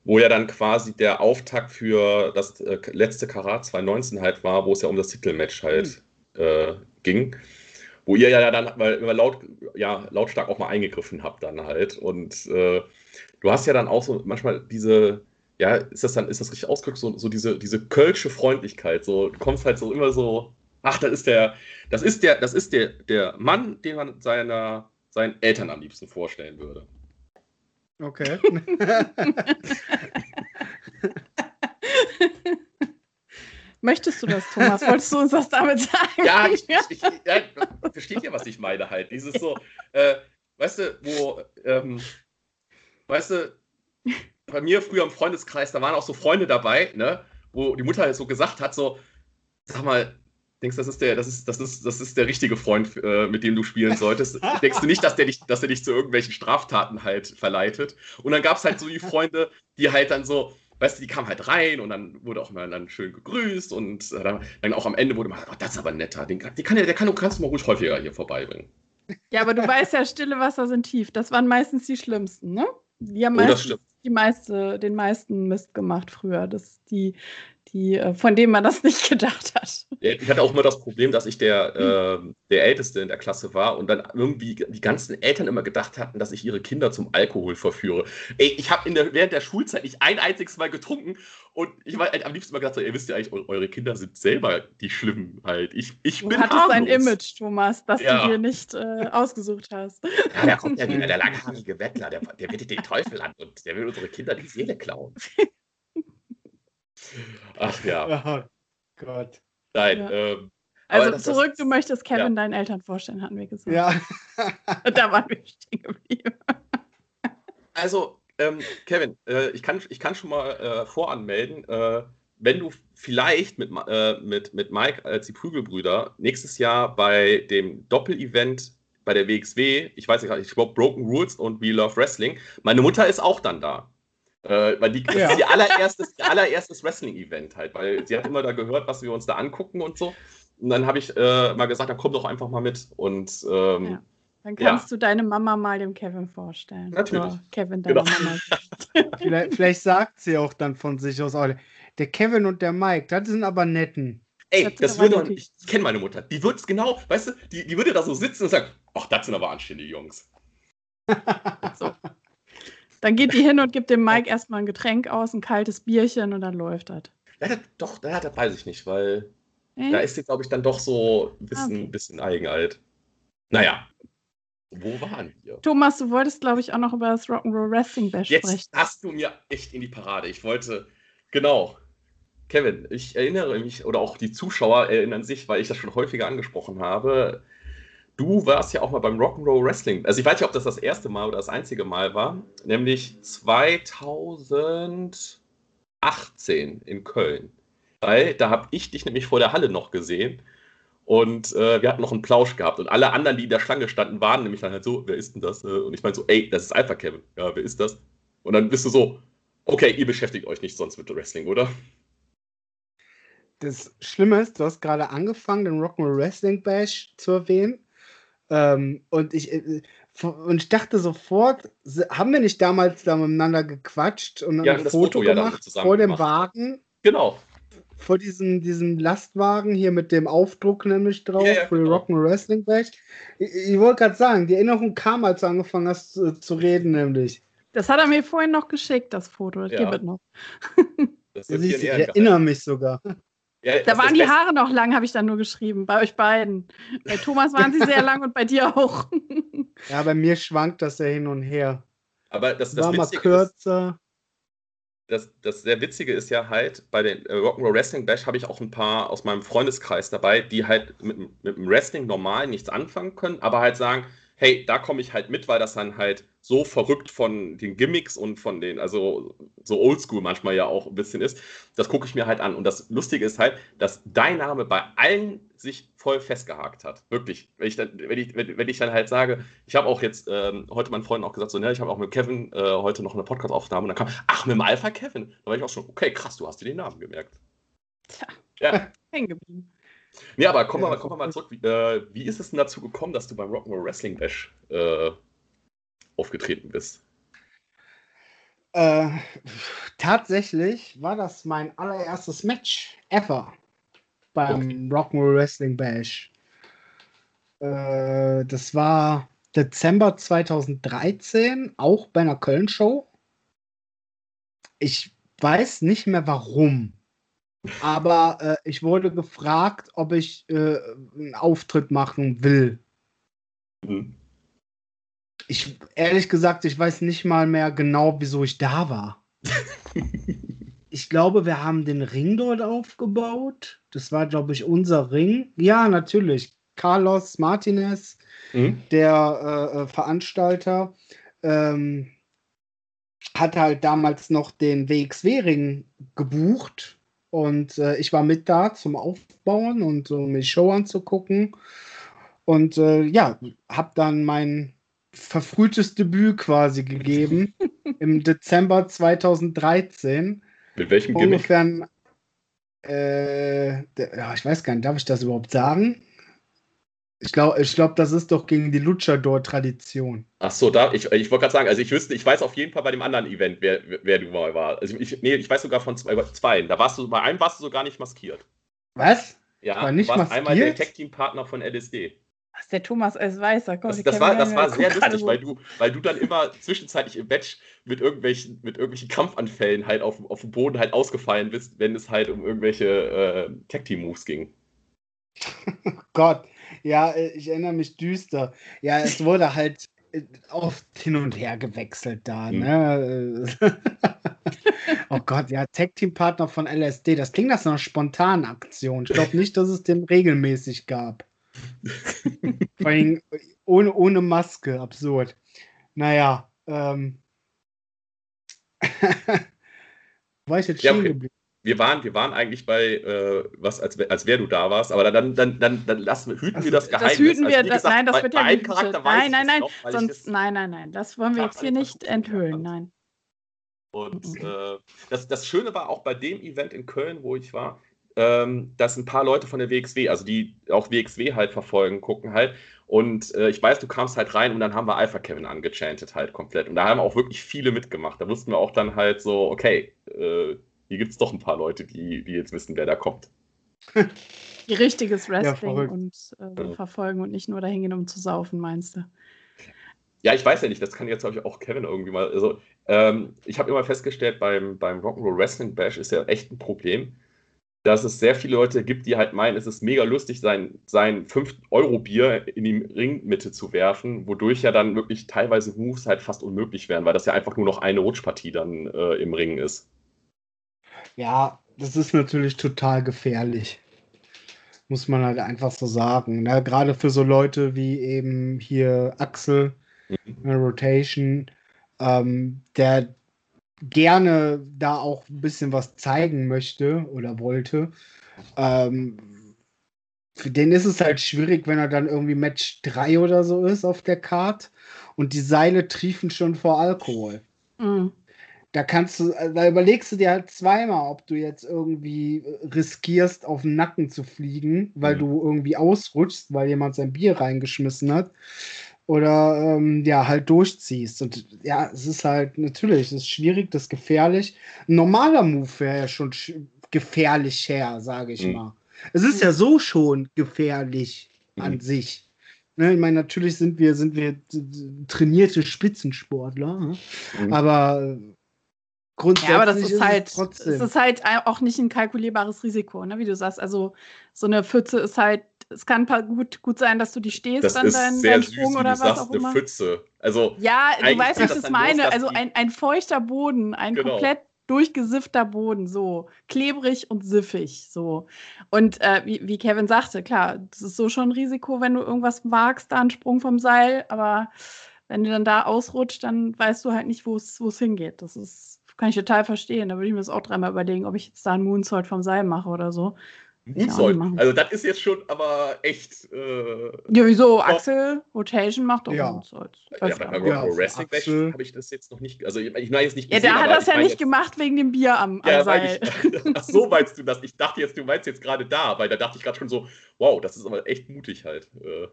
[SPEAKER 2] wo ja dann quasi der Auftakt für das äh, letzte Karat 2019 halt war, wo es ja um das Titelmatch halt mhm. äh, ging wo ihr ja dann weil, immer laut, ja, lautstark auch mal eingegriffen habt dann halt. Und äh, du hast ja dann auch so manchmal diese, ja, ist das dann, ist das richtig ausgedrückt, so, so diese, diese kölsche Freundlichkeit. So, du kommst halt so immer so, ach, das ist der, das ist der, das ist der, der Mann, den man seiner, seinen Eltern am liebsten vorstellen würde.
[SPEAKER 3] Okay.
[SPEAKER 1] Möchtest du das, Thomas? Wolltest du uns das damit sagen?
[SPEAKER 2] Ja, ich, ich, ja, versteht ihr, was ich meine halt? Dieses so, äh, weißt du, wo, ähm, weißt du, bei mir früher im Freundeskreis, da waren auch so Freunde dabei, ne, wo die Mutter halt so gesagt hat, so, sag mal, denkst, das ist der, das ist, das ist, das ist der richtige Freund, äh, mit dem du spielen solltest. denkst du nicht, dass der dich, dass der dich zu irgendwelchen Straftaten halt verleitet? Und dann gab es halt so die Freunde, die halt dann so, weißt du, die kamen halt rein und dann wurde auch mal dann schön gegrüßt und äh, dann, auch am Ende wurde mal, oh, das ist aber netter, den, den kann, der kann, du kannst du mal ruhig häufiger hier vorbeibringen.
[SPEAKER 1] Ja, aber du weißt ja, stille Wasser sind tief. Das waren meistens die schlimmsten, ne? Die haben oh, meistens die meiste, den meisten Mist gemacht früher. Das, die, die, äh, von denen man das nicht gedacht hat.
[SPEAKER 2] Ich hatte auch immer das Problem, dass ich der, äh, der Älteste in der Klasse war und dann irgendwie die ganzen Eltern immer gedacht hatten, dass ich ihre Kinder zum Alkohol verführe. Ey, ich habe der, während der Schulzeit nicht ein einziges Mal getrunken und ich war halt am liebsten mal gedacht, so, ihr wisst ja eigentlich, eure Kinder sind selber die Schlimmen halt. Ich, ich
[SPEAKER 1] du
[SPEAKER 2] bin
[SPEAKER 1] hattest harmlos. ein Image, Thomas, das ja. du dir nicht äh, ausgesucht hast.
[SPEAKER 2] Ja, da kommt ja wieder der langhaarige Wettler, der, der bittet den Teufel an und der will unsere Kinder die Seele klauen. Ach ja. Oh Gott. Nein. Ja. Ähm,
[SPEAKER 1] also das, zurück, das, du möchtest Kevin ja. deinen Eltern vorstellen, hatten wir gesagt.
[SPEAKER 3] Ja.
[SPEAKER 1] da waren wir stehen geblieben.
[SPEAKER 2] Also, ähm, Kevin, äh, ich, kann, ich kann schon mal äh, voranmelden, äh, wenn du vielleicht mit, äh, mit, mit Mike als die Prügelbrüder nächstes Jahr bei dem Doppel-Event bei der WXW, ich weiß nicht, ich glaube Broken Rules und We Love Wrestling, meine Mutter ist auch dann da. Äh, weil die, ja. ist ihr allererstes, allererstes Wrestling-Event halt, weil sie hat immer da gehört, was wir uns da angucken und so. Und dann habe ich äh, mal gesagt, dann komm doch einfach mal mit. Und ähm, ja.
[SPEAKER 1] Dann kannst ja. du deine Mama mal dem Kevin vorstellen.
[SPEAKER 2] Natürlich. Oder
[SPEAKER 1] Kevin, deine genau. Mama.
[SPEAKER 3] vielleicht, vielleicht, sagt sie auch dann von sich aus, oh, der Kevin und der Mike, das sind aber netten.
[SPEAKER 2] Ey, das, das würde ich, ich kenne meine Mutter. Die würde es genau, weißt du, die, die würde da so sitzen und sagen, ach, das sind aber anständige Jungs.
[SPEAKER 1] so. Dann geht die hin und gibt dem Mike erstmal ein Getränk aus, ein kaltes Bierchen und dann läuft das.
[SPEAKER 2] Ja, doch, ja, das weiß ich nicht, weil äh? da ist sie, glaube ich, dann doch so ein bisschen, okay. bisschen eigenalt. Naja, wo waren wir?
[SPEAKER 1] Thomas, du wolltest, glaube ich, auch noch über das Rock'n'Roll Wrestling Bash
[SPEAKER 2] Jetzt sprechen. Jetzt hast du mir echt in die Parade. Ich wollte, genau. Kevin, ich erinnere mich, oder auch die Zuschauer erinnern sich, weil ich das schon häufiger angesprochen habe, Du warst ja auch mal beim Rock'n'Roll Wrestling. Also ich weiß nicht, ob das das erste Mal oder das einzige Mal war, nämlich 2018 in Köln. Weil da habe ich dich nämlich vor der Halle noch gesehen und äh, wir hatten noch einen Plausch gehabt und alle anderen, die in der Schlange standen, waren nämlich dann halt so, wer ist denn das? Und ich meinte so, ey, das ist Alpha Kevin. Ja, wer ist das? Und dann bist du so, okay, ihr beschäftigt euch nicht sonst mit Wrestling, oder?
[SPEAKER 3] Das Schlimme ist, du hast gerade angefangen, den Rock'n'Roll Wrestling Bash zu erwähnen. Ähm, und, ich, äh, und ich dachte sofort, haben wir nicht damals da miteinander gequatscht und ja, ein Foto, Foto gemacht ja vor dem gemacht. Wagen?
[SPEAKER 2] Genau.
[SPEAKER 3] Vor diesem, diesem Lastwagen hier mit dem Aufdruck nämlich drauf, ja, ja, für genau. Rock'n'Roll Wrestling Bash. Ich, ich wollte gerade sagen, die Erinnerung kam, als du angefangen hast zu, zu, reden, nämlich.
[SPEAKER 1] Das hat er mir vorhin noch geschickt, das Foto. Das ja. gibt es noch.
[SPEAKER 3] Das ich erinnere mich sogar.
[SPEAKER 1] Ja, da waren die Haare noch lang, habe ich dann nur geschrieben, bei euch beiden. Bei Thomas waren sie sehr lang und bei dir auch.
[SPEAKER 3] ja, bei mir schwankt das ja hin und her.
[SPEAKER 2] Aber das, das
[SPEAKER 3] war mal kürzer.
[SPEAKER 2] Ist, das, das sehr Witzige ist ja halt, bei den äh, Rock'n'Roll Wrestling Bash habe ich auch ein paar aus meinem Freundeskreis dabei, die halt mit, mit dem Wrestling normal nichts anfangen können, aber halt sagen, hey, da komme ich halt mit, weil das dann halt so verrückt von den Gimmicks und von den, also so oldschool manchmal ja auch ein bisschen ist. Das gucke ich mir halt an. Und das Lustige ist halt, dass dein Name bei allen sich voll festgehakt hat. Wirklich. Wenn ich dann, wenn ich, wenn, ich dann halt sage, ich habe auch jetzt ähm, heute meinen Freunden auch gesagt, so, ne, ich habe auch mit Kevin äh, heute noch eine Podcast-Aufnahme und dann kam, ach, mit dem Alpha Kevin. Da war ich auch schon, okay, krass, du hast dir den Namen gemerkt.
[SPEAKER 1] Tja, ja. hängen geblieben.
[SPEAKER 2] Nee, aber kommen wir ja, komm mal zurück. Wie, äh, wie, ist es denn dazu gekommen, dass du beim Rock'n'Roll Wrestling Bash äh, aufgetreten bist?
[SPEAKER 3] Äh, tatsächlich war das mein allererstes Match ever beim okay. Rock'n'Roll Wrestling Bash. Äh, das war Dezember 2013, auch bei einer Köln-Show. Ich weiß nicht mehr warum. Aber äh, ich wurde gefragt, ob ich äh, einen Auftritt machen will. Mhm. Ich ehrlich gesagt, ich weiß nicht mal mehr genau, wieso ich da war. ich glaube, wir haben den Ring dort aufgebaut. Das war, glaube ich, unser Ring. Ja, natürlich. Carlos Martinez, mhm. der äh, äh Veranstalter, ähm, hat halt damals noch den WXW-Ring gebucht. Und äh, ich war mit da zum Aufbauen und um mir die Show anzugucken. Und äh, ja, habe dann mein verfrühtes Debüt quasi gegeben im Dezember 2013
[SPEAKER 2] mit welchem Gimmick? Ungefähr,
[SPEAKER 3] äh, ja, ich weiß gar nicht, darf ich das überhaupt sagen? Ich glaube, ich glaub, das ist doch gegen die Luchador-Tradition.
[SPEAKER 2] Ach so, da, ich, ich wollte gerade sagen, also ich wüsste, ich weiß auf jeden Fall bei dem anderen Event, wer, wer du mal war. Also ich, nee, ich weiß sogar von zwei, zwei. Da warst du, bei einem warst du sogar nicht maskiert.
[SPEAKER 3] Was?
[SPEAKER 2] Ja, war nicht du warst maskiert? einmal der Tech-Team-Partner von LSD.
[SPEAKER 1] Was der Thomas als Weißer
[SPEAKER 2] kommt. Das, das war, das war sehr lustig, so. weil, du, weil du dann immer zwischenzeitlich im Match mit irgendwelchen, mit irgendwelchen Kampfanfällen halt auf, auf dem Boden halt ausgefallen bist, wenn es halt um irgendwelche äh, Tag-Team-Moves ging.
[SPEAKER 3] Gott, ja, äh, ich erinnere mich düster. Ja, es wurde halt äh, oft hin und her gewechselt da, hm. ne? oh Gott, ja, Tag-Team-Partner von LSD, das klingt nach einer spontanen Aktion. Ich glaube nicht, dass es den regelmäßig gab. Vor allem ohne, ohne Maske, absurd. Naja, ähm.
[SPEAKER 2] war ich jetzt ja, okay. geblieben? Wir waren, wir waren eigentlich bei, äh, was, als, als wer du da warst, aber dann, dann, dann, dann lassen, hüten also, wir das Geheimnis.
[SPEAKER 1] Das hüten wir, also, gesagt, nein, das wird ja nicht. Nein, nein, nein, noch, sonst, nein, nein, nein, das wollen wir jetzt hier nicht enthüllen, nein.
[SPEAKER 2] Und äh, das, das Schöne war auch bei dem Event in Köln, wo ich war, ähm, dass ein paar Leute von der WXW, also die auch WXW halt verfolgen, gucken halt. Und äh, ich weiß, du kamst halt rein und dann haben wir Alpha Kevin angechantet halt komplett. Und da haben auch wirklich viele mitgemacht. Da wussten wir auch dann halt so, okay, äh, hier gibt es doch ein paar Leute, die, die jetzt wissen, wer da kommt.
[SPEAKER 1] Die richtiges Wrestling ja, und äh, verfolgen und nicht nur dahin gehen, um zu saufen, meinst du?
[SPEAKER 2] Ja, ich weiß ja nicht, das kann jetzt, glaube ich, auch Kevin irgendwie mal. Also, ähm, ich habe immer festgestellt, beim, beim Rock'n'Roll Wrestling Bash ist ja echt ein Problem dass es sehr viele Leute gibt, die halt meinen, es ist mega lustig, sein, sein 5-Euro-Bier in die Ringmitte zu werfen, wodurch ja dann wirklich teilweise Moves halt fast unmöglich wären, weil das ja einfach nur noch eine Rutschpartie dann äh, im Ring ist.
[SPEAKER 3] Ja, das ist natürlich total gefährlich. Muss man halt einfach so sagen. Ne? Gerade für so Leute wie eben hier Axel, mhm. Rotation, ähm, der gerne da auch ein bisschen was zeigen möchte oder wollte. Ähm, für den ist es halt schwierig, wenn er dann irgendwie Match 3 oder so ist auf der Card und die Seile triefen schon vor Alkohol. Mhm. Da kannst du, da überlegst du dir halt zweimal, ob du jetzt irgendwie riskierst, auf den Nacken zu fliegen, weil mhm. du irgendwie ausrutschst, weil jemand sein Bier reingeschmissen hat oder ähm, ja, halt durchziehst. Und ja, es ist halt natürlich, es ist schwierig, das ist gefährlich. Ein normaler Move wäre ja schon gefährlich her, sage ich mhm. mal. Es ist ja so schon gefährlich mhm. an sich. Ne, ich meine, natürlich sind wir, sind wir trainierte Spitzensportler, ne? mhm. aber
[SPEAKER 1] grundsätzlich ja, aber das ist, ist halt, es, es ist halt auch nicht ein kalkulierbares Risiko, ne? wie du sagst. Also so eine Pfütze ist halt es kann gut, gut sein, dass du die stehst,
[SPEAKER 2] das dann ist dein, sehr dein Sprung süß, oder was sagst, auch immer. Eine Pfütze. Also,
[SPEAKER 1] ja, du weißt, was ich das meine. Also ein, ein feuchter Boden, ein genau. komplett durchgesiffter Boden, so klebrig und siffig, so. Und äh, wie, wie, Kevin sagte, klar, das ist so schon ein Risiko, wenn du irgendwas wagst, da einen Sprung vom Seil, aber wenn du dann da ausrutscht, dann weißt du halt nicht, wo es hingeht. Das ist, kann ich total verstehen. Da würde ich mir das auch dreimal überlegen, ob ich jetzt da einen Moonsault vom Seil mache oder so.
[SPEAKER 2] Moonsault. Also das ist jetzt schon aber echt. Äh,
[SPEAKER 1] ja, wieso? Axel Rotation macht doch ja. Moonsault.
[SPEAKER 2] Ja, bei ja, Wrestling Bash habe ich das jetzt noch nicht. Also ich, ich meine jetzt nicht.
[SPEAKER 1] Gesehen, ja, der hat das ja nicht jetzt, gemacht wegen dem Bier am, am ja, Seil.
[SPEAKER 2] Ich, ach so meinst du das? Ich dachte jetzt, du meinst jetzt gerade da, weil da dachte ich gerade schon so, wow, das ist aber echt mutig halt. Äh.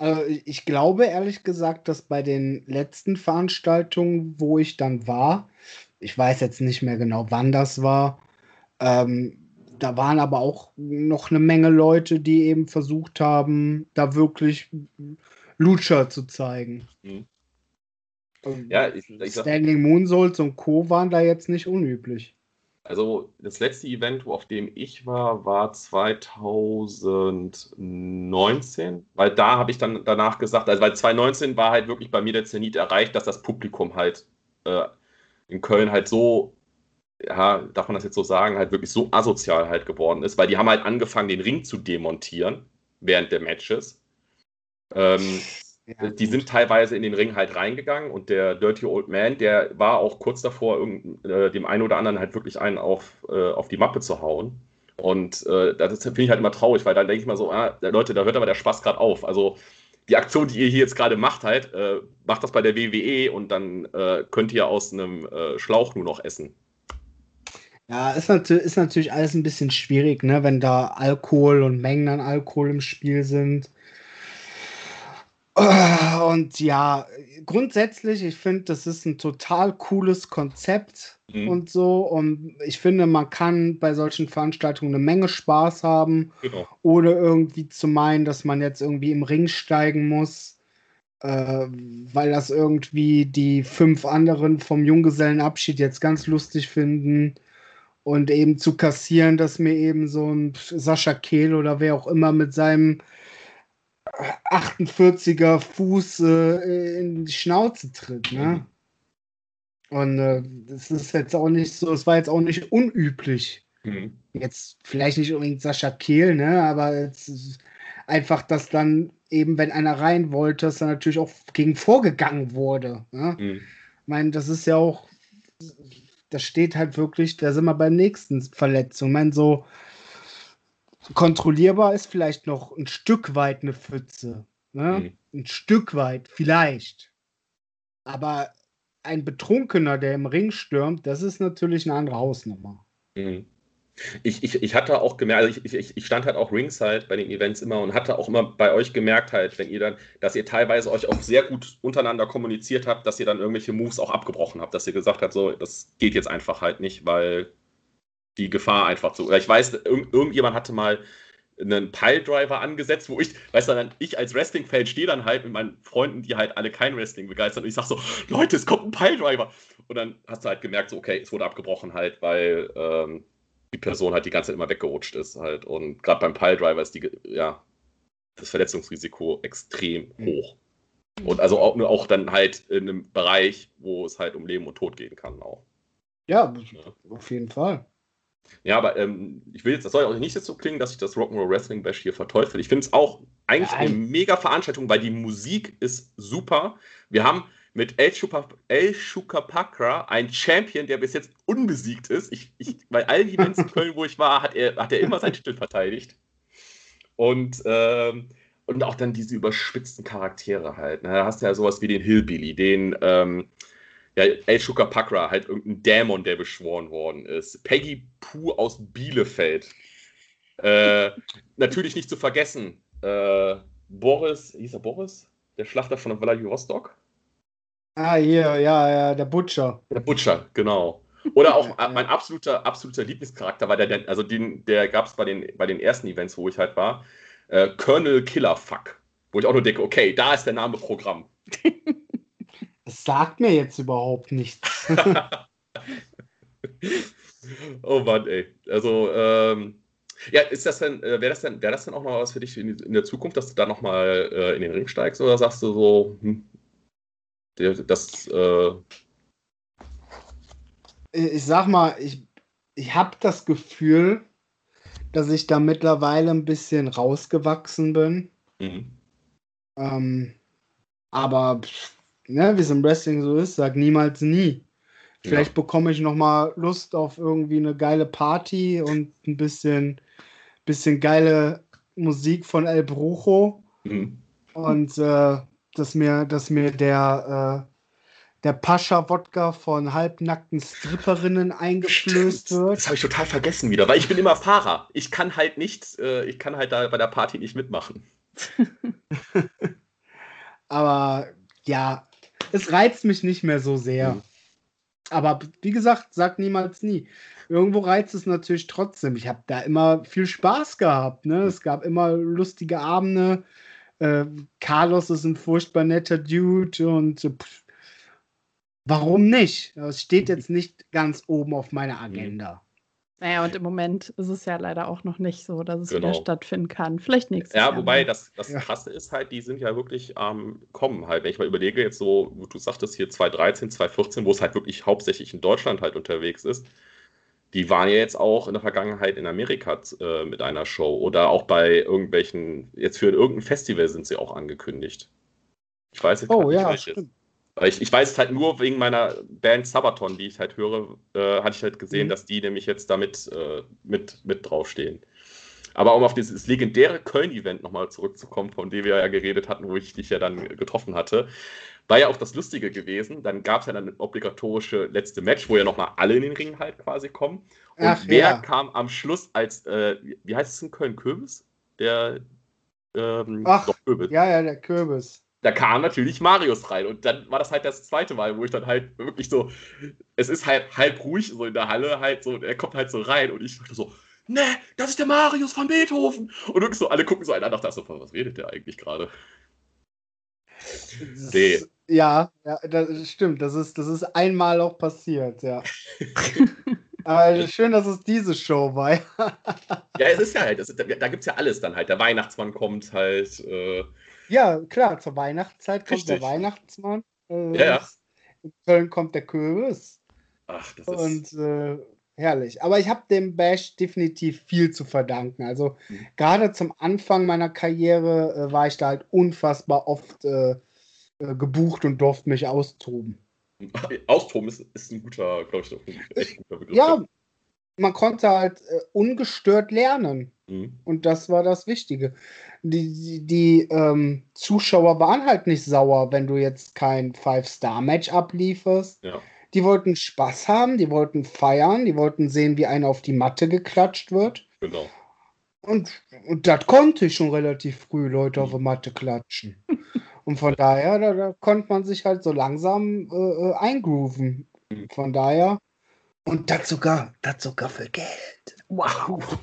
[SPEAKER 3] Also ich glaube ehrlich gesagt, dass bei den letzten Veranstaltungen, wo ich dann war, ich weiß jetzt nicht mehr genau, wann das war, ähm, da waren aber auch noch eine Menge Leute, die eben versucht haben, da wirklich Lucha zu zeigen. Mhm. Ja, ich, ich Standing Moonsaults und Co. waren da jetzt nicht unüblich.
[SPEAKER 2] Also das letzte Event, auf dem ich war, war 2019, weil da habe ich dann danach gesagt, also weil 2019 war halt wirklich bei mir der Zenit erreicht, dass das Publikum halt äh, in Köln halt so ja, darf man das jetzt so sagen, halt wirklich so asozial halt geworden ist, weil die haben halt angefangen, den Ring zu demontieren während der Matches. Ähm, ja, die sind teilweise in den Ring halt reingegangen und der Dirty Old Man, der war auch kurz davor, äh, dem einen oder anderen halt wirklich einen auf, äh, auf die Mappe zu hauen. Und äh, das finde ich halt immer traurig, weil dann denke ich mal so, ah, Leute, da hört aber der Spaß gerade auf. Also die Aktion, die ihr hier jetzt gerade macht, halt, äh, macht das bei der WWE und dann äh, könnt ihr aus einem äh, Schlauch nur noch essen.
[SPEAKER 3] Ja, ist, nat ist natürlich alles ein bisschen schwierig, ne, wenn da Alkohol und Mengen an Alkohol im Spiel sind. Und ja, grundsätzlich, ich finde, das ist ein total cooles Konzept mhm. und so. Und ich finde, man kann bei solchen Veranstaltungen eine Menge Spaß haben, genau. ohne irgendwie zu meinen, dass man jetzt irgendwie im Ring steigen muss, äh, weil das irgendwie die fünf anderen vom Junggesellenabschied jetzt ganz lustig finden und eben zu kassieren, dass mir eben so ein Sascha Kehl oder wer auch immer mit seinem 48er Fuß äh, in die Schnauze tritt. Ne? Und äh, das ist jetzt auch nicht so, es war jetzt auch nicht unüblich. Mhm. Jetzt vielleicht nicht unbedingt Sascha Kehl, ne? aber einfach, dass dann eben, wenn einer rein wollte, dass dann natürlich auch gegen vorgegangen wurde. Ne? Mhm. Ich meine, das ist ja auch das steht halt wirklich, da sind wir beim nächsten Verletzung. Ich meine, so kontrollierbar ist vielleicht noch ein Stück weit eine Pfütze. Ne? Mhm. Ein Stück weit, vielleicht. Aber ein Betrunkener, der im Ring stürmt, das ist natürlich eine andere Hausnummer. Mhm
[SPEAKER 2] ich, ich, ich hatte auch gemerkt, also ich, ich, ich stand halt auch ringside bei den Events immer und hatte auch immer bei euch gemerkt halt, wenn ihr dann, dass ihr teilweise euch auch sehr gut untereinander kommuniziert habt, dass ihr dann irgendwelche Moves auch abgebrochen habt, dass ihr gesagt habt, so, das geht jetzt einfach halt nicht, weil die Gefahr einfach so. Ich weiß, irgend, irgendjemand hatte mal einen Piledriver angesetzt, wo ich, weißt du, dann ich als Wrestling-Fan stehe dann halt mit meinen Freunden, die halt alle kein Wrestling begeistern und ich sag so, Leute, es kommt ein Piledriver. Und dann hast du halt gemerkt, so, okay, es wurde abgebrochen halt, weil ähm, die Person halt die ganze Zeit immer weggerutscht ist halt. Und gerade beim Piledriver ist die, ja, das Verletzungsrisiko extrem mhm. hoch. Und also auch, auch dann halt in einem Bereich, wo es halt um Leben und Tod gehen kann auch.
[SPEAKER 3] Ja, ja. auf jeden Fall.
[SPEAKER 2] Ja, aber ähm, ich will jetzt, das soll ja auch nicht jetzt so klingen, dass ich das Rock'n'Roll Wrestling Bash hier verteufel. Ich finde es auch eigentlich ja, eine mega Veranstaltung, weil die Musik ist super. Wir haben mit El, El Chupacabra, ein Champion, der bis jetzt unbesiegt ist. Ich, ich, bei allen Events in Köln, wo ich war, hat er, hat er immer seinen Titel verteidigt. Und, ähm, und auch dann diese überspitzten Charaktere halt. Ne? Da hast du ja sowas wie den Hillbilly, den ähm, ja, El Chupacabra, halt irgendein Dämon, der beschworen worden ist. Peggy Pooh aus Bielefeld. Äh, natürlich nicht zu vergessen, äh, Boris, hieß er Boris? Der Schlachter von Vladivostok?
[SPEAKER 3] Ah, hier, ja, ja, der Butcher.
[SPEAKER 2] Der Butcher, genau. Oder auch mein absoluter, absoluter Lieblingscharakter war der, also den, der gab es bei den, bei den ersten Events, wo ich halt war, äh, Colonel Killerfuck. Wo ich auch nur denke, okay, da ist der Name Programm.
[SPEAKER 3] Das sagt mir jetzt überhaupt nichts.
[SPEAKER 2] oh Mann, ey. Also, ähm, ja, ist das denn, äh, wäre das denn, wäre das denn auch noch was für dich in, in der Zukunft, dass du da nochmal äh, in den Ring steigst oder sagst du so, hm, das. Äh
[SPEAKER 3] ich sag mal, ich, ich habe das Gefühl, dass ich da mittlerweile ein bisschen rausgewachsen bin. Mhm. Ähm, aber ne, wie es im Wrestling so ist, sag niemals nie. Vielleicht ja. bekomme ich noch mal Lust auf irgendwie eine geile Party und ein bisschen, bisschen geile Musik von El Brujo. Mhm. Und äh, dass mir, dass mir der, äh, der Pascha-Wodka von halbnackten Stripperinnen eingeflößt Stimmt. wird.
[SPEAKER 2] Das habe ich total vergessen wieder, weil ich bin immer Fahrer. Ich kann halt nicht, äh, ich kann halt da bei der Party nicht mitmachen.
[SPEAKER 3] Aber ja, es reizt mich nicht mehr so sehr. Mhm. Aber wie gesagt, sag niemals nie. Irgendwo reizt es natürlich trotzdem. Ich habe da immer viel Spaß gehabt. Ne? Es gab immer lustige Abende. Äh, Carlos ist ein furchtbar netter Dude und äh, pff, warum nicht? Es steht jetzt nicht ganz oben auf meiner mhm. Agenda.
[SPEAKER 1] Naja, und im Moment ist es ja leider auch noch nicht so, dass es genau. wieder stattfinden kann. Vielleicht nächstes
[SPEAKER 2] ja,
[SPEAKER 1] Jahr.
[SPEAKER 2] Ja, wobei das, das ja. Krasse ist halt, die sind ja wirklich am ähm, Kommen halt. Wenn ich mal überlege, jetzt so, du sagtest hier 2013, 2014, wo es halt wirklich hauptsächlich in Deutschland halt unterwegs ist, die waren ja jetzt auch in der Vergangenheit in Amerika äh, mit einer Show oder auch bei irgendwelchen, jetzt für irgendein Festival sind sie auch angekündigt. Ich weiß jetzt
[SPEAKER 3] Oh
[SPEAKER 2] nicht,
[SPEAKER 3] ja,
[SPEAKER 2] welches.
[SPEAKER 3] stimmt.
[SPEAKER 2] Weil ich, ich weiß es halt nur wegen meiner Band Sabaton, die ich halt höre, äh, hatte ich halt gesehen,
[SPEAKER 3] Mhm.
[SPEAKER 2] dass die nämlich jetzt damit äh, mit, mit draufstehen. Aber um auf dieses legendäre Köln-Event nochmal zurückzukommen, von dem wir ja geredet hatten, wo ich dich ja dann getroffen hatte, war ja auch das Lustige gewesen. Dann gab es ja dann das obligatorische letzte Match, wo ja nochmal alle in den Ring halt quasi kommen. Und
[SPEAKER 3] Ach,
[SPEAKER 2] wer
[SPEAKER 3] ja.
[SPEAKER 2] kam am Schluss als, äh, wie- wie heißt es in Köln, Kürbis? Der, ähm,
[SPEAKER 3] Ach,
[SPEAKER 2] doch, Kürbis
[SPEAKER 3] Ja, ja, der Kürbis.
[SPEAKER 2] Da kam natürlich Marius rein und dann war das halt das zweite Mal, wo ich dann halt wirklich so, es ist halt halb ruhig so in der Halle halt so, und er kommt halt so rein und ich dachte so, ne, das ist der Marius von Beethoven und wirklich so, alle gucken so einander, dachte so, was redet der eigentlich gerade? Nee.
[SPEAKER 3] Ja, ja, das stimmt. Das ist, das ist einmal auch passiert, ja. Aber schön, dass es diese Show war.
[SPEAKER 2] Ja, es ist ja halt, ist, da, da gibt es ja alles dann halt, der Weihnachtsmann kommt halt, äh,
[SPEAKER 3] Ja, klar, zur Weihnachtszeit kommt
[SPEAKER 2] Richtig.
[SPEAKER 3] der Weihnachtsmann. Äh,
[SPEAKER 2] Ja.
[SPEAKER 3] In Köln kommt der Kürbis.
[SPEAKER 2] ach, das ist,
[SPEAKER 3] Und äh, herrlich. Aber ich habe dem Bash definitiv viel zu verdanken. Also
[SPEAKER 2] Mhm.
[SPEAKER 3] gerade zum Anfang meiner Karriere äh, war ich da halt unfassbar oft äh, äh, gebucht und durfte mich austoben.
[SPEAKER 2] Austoben ist, ist ein guter, glaube ich, ein guter Begriff.
[SPEAKER 3] Ja, man konnte halt äh, ungestört lernen.
[SPEAKER 2] Mhm.
[SPEAKER 3] Und das war das Wichtige. Die, die, die ähm, Zuschauer waren halt nicht sauer, wenn du jetzt kein Five-Star-Match ablieferst.
[SPEAKER 2] Ja.
[SPEAKER 3] Die wollten Spaß haben, die wollten feiern, die wollten sehen, wie einer auf die Matte geklatscht wird.
[SPEAKER 2] Genau.
[SPEAKER 3] Und, und das konnte ich schon relativ früh, Leute auf die Matte klatschen. Und von daher, da, da konnte man sich halt so langsam äh, äh, eingrooven.
[SPEAKER 2] Mhm.
[SPEAKER 3] Von daher. Und das sogar, das sogar für Geld. Wow.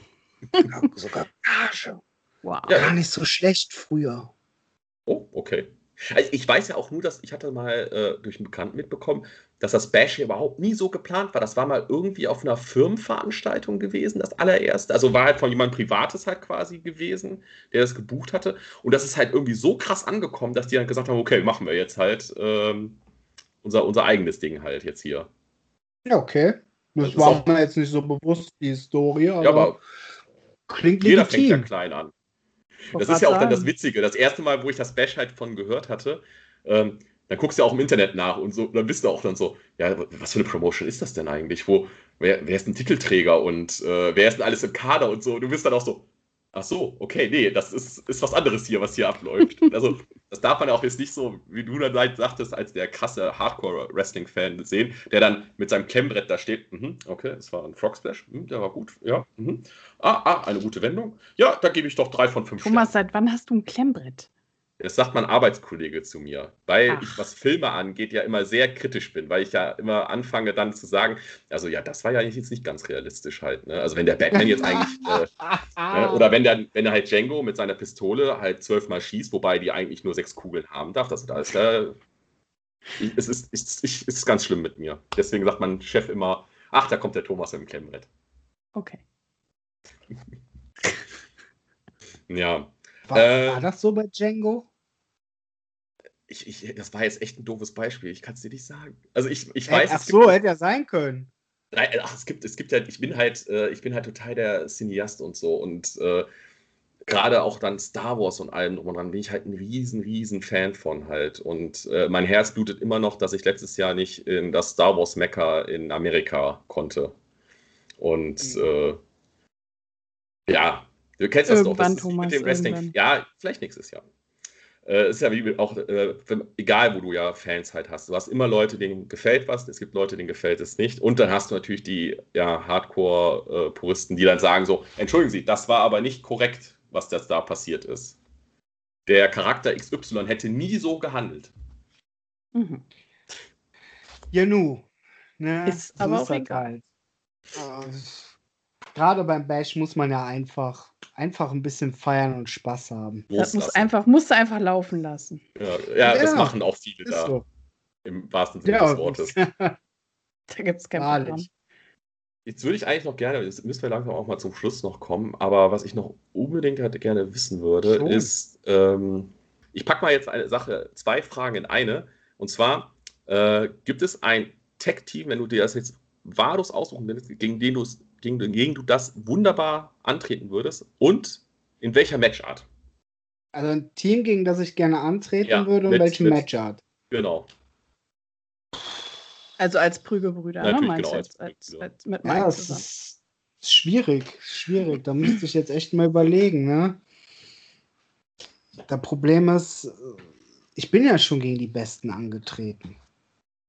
[SPEAKER 3] Ja, sogar Gage.
[SPEAKER 1] Wow.
[SPEAKER 2] Ja.
[SPEAKER 3] Gar nicht so schlecht früher.
[SPEAKER 2] Oh, okay. Also ich weiß ja auch nur, dass ich hatte mal äh, durch einen Bekannten mitbekommen, dass das Bash hier überhaupt nie so geplant war. Das war mal irgendwie auf einer Firmenveranstaltung gewesen, das allererste. Also war halt von jemandem Privates halt quasi gewesen, der das gebucht hatte. Und das ist halt irgendwie so krass angekommen, dass die dann gesagt haben, okay, machen wir jetzt halt ähm, unser, unser eigenes Ding halt jetzt hier.
[SPEAKER 3] Ja, okay. Das
[SPEAKER 2] Das
[SPEAKER 3] war
[SPEAKER 2] auch-
[SPEAKER 3] mir jetzt nicht so bewusst, die Historie, aber,
[SPEAKER 2] Ja, aber
[SPEAKER 3] klingt
[SPEAKER 2] jeder fängt ja
[SPEAKER 3] legitim.
[SPEAKER 2] klein an. Das ist ja auch
[SPEAKER 1] grad
[SPEAKER 2] dann das
[SPEAKER 1] sagen.
[SPEAKER 2] Witzige. Das erste Mal, wo ich das Bash halt von gehört hatte, ähm, dann guckst du ja auch im Internet nach und so, dann bist du auch dann so, ja, was für eine Promotion ist das denn eigentlich? Wo, wer, wer ist ein Titelträger und äh, wer ist denn alles im Kader und so? Du bist dann auch so, ach so, okay, nee, das ist, ist was anderes hier, was hier abläuft. also, das darf man ja auch jetzt nicht so, wie du dann halt sagtest, als der krasse Hardcore-Wrestling-Fan sehen, der dann mit seinem Klemmbrett da steht, mhm, okay, es war ein Frog Splash, mhm, der war gut, ja, mhm. ah, ah, eine gute Wendung, ja, da gebe ich doch drei von fünf
[SPEAKER 1] Thomas, seit wann hast du ein Klemmbrett?
[SPEAKER 2] Das sagt mein Arbeitskollege zu mir, weil
[SPEAKER 1] Ach.
[SPEAKER 2] ich, was Filme angeht, ja immer sehr kritisch bin, weil ich ja immer anfange dann zu sagen, also ja, das war ja jetzt nicht ganz realistisch halt. Ne? Also wenn der Batman jetzt eigentlich, äh, ne? oder wenn der, wenn der halt Django mit seiner Pistole halt zwölfmal schießt, wobei die eigentlich nur sechs Kugeln haben darf, das da ist ja, es ist, es, ist, ist ganz schlimm mit mir. Deswegen sagt mein Chef immer, ach, da kommt der Thomas im Klemmbrett.
[SPEAKER 1] Okay.
[SPEAKER 2] Ja,
[SPEAKER 3] War,
[SPEAKER 2] Äh,
[SPEAKER 3] war das so bei Django?
[SPEAKER 2] ich, ich, das war jetzt echt ein doofes Beispiel, ich kann es dir nicht sagen. Also ich, ich
[SPEAKER 3] Äh,
[SPEAKER 2] weiß,
[SPEAKER 3] Ach
[SPEAKER 2] es
[SPEAKER 3] so,
[SPEAKER 2] gibt-
[SPEAKER 3] hätte ja sein können.
[SPEAKER 2] Nein, ach, es gibt, es gibt halt, ich bin halt, äh, ich bin halt total der Cineast und so und äh, gerade auch dann Star Wars und allem drum und dran bin ich halt ein riesen, riesen Fan von halt und äh, mein Herz blutet immer noch, dass ich letztes Jahr nicht in das Star Wars Mecca in Amerika konnte und
[SPEAKER 3] Mhm.
[SPEAKER 2] äh, ja, du kennst das
[SPEAKER 1] Irgendwann,
[SPEAKER 2] doch, das
[SPEAKER 1] Thomas,
[SPEAKER 2] mit dem Wrestling,
[SPEAKER 1] irgendwann.
[SPEAKER 2] ja, vielleicht nächstes Jahr. Äh, ist ja wie auch, äh, wenn, egal wo du ja Fans halt hast. Du hast immer Leute, denen gefällt was, es gibt Leute, denen gefällt es nicht. Und dann hast du natürlich die ja, Hardcore-Puristen, die dann sagen so, entschuldigen Sie, das war aber nicht korrekt, was das da passiert ist. Der Charakter XY hätte nie so gehandelt.
[SPEAKER 1] Mhm.
[SPEAKER 3] Genu. Ne?
[SPEAKER 1] Ist aber
[SPEAKER 3] ist
[SPEAKER 1] auch
[SPEAKER 3] das
[SPEAKER 1] egal.
[SPEAKER 3] halt. Gerade beim Bash muss man ja einfach, einfach ein bisschen feiern und Spaß haben.
[SPEAKER 1] Das muss einfach, musst du einfach laufen lassen.
[SPEAKER 2] Ja, ja, das machen auch viele da,
[SPEAKER 3] so.
[SPEAKER 2] im wahrsten Sinne
[SPEAKER 3] Ja,
[SPEAKER 2] des Wortes.
[SPEAKER 1] Da gibt es kein Programm.
[SPEAKER 3] wahrlich.
[SPEAKER 2] Jetzt würde ich eigentlich noch gerne, jetzt müssen wir langsam auch mal zum Schluss noch kommen, aber was ich noch unbedingt halt gerne wissen würde,
[SPEAKER 3] Schon.
[SPEAKER 2] ist, ähm, ich packe mal jetzt eine Sache, zwei Fragen in eine. Und zwar, äh, gibt es ein Tech-Team, wenn du dir das jetzt wahllos aussuchen könntest, gegen den, gegen, gegen du das wunderbar antreten würdest und in welcher Matchart?
[SPEAKER 3] Also ein Team, gegen das ich gerne antreten
[SPEAKER 2] Ja,
[SPEAKER 3] würde und
[SPEAKER 2] mit-
[SPEAKER 3] welchen
[SPEAKER 2] mit-
[SPEAKER 3] Matchart.
[SPEAKER 2] Genau.
[SPEAKER 1] Also als Prügelbrüder, ne?
[SPEAKER 2] Natürlich,
[SPEAKER 1] Meinst
[SPEAKER 2] genau,
[SPEAKER 1] du
[SPEAKER 2] als
[SPEAKER 1] als, als, mit
[SPEAKER 3] Ja,
[SPEAKER 1] Mike zusammen?
[SPEAKER 3] ist schwierig, schwierig. Da müsste ich jetzt echt mal überlegen, ne? Das Problem ist, ich bin ja schon gegen die Besten angetreten.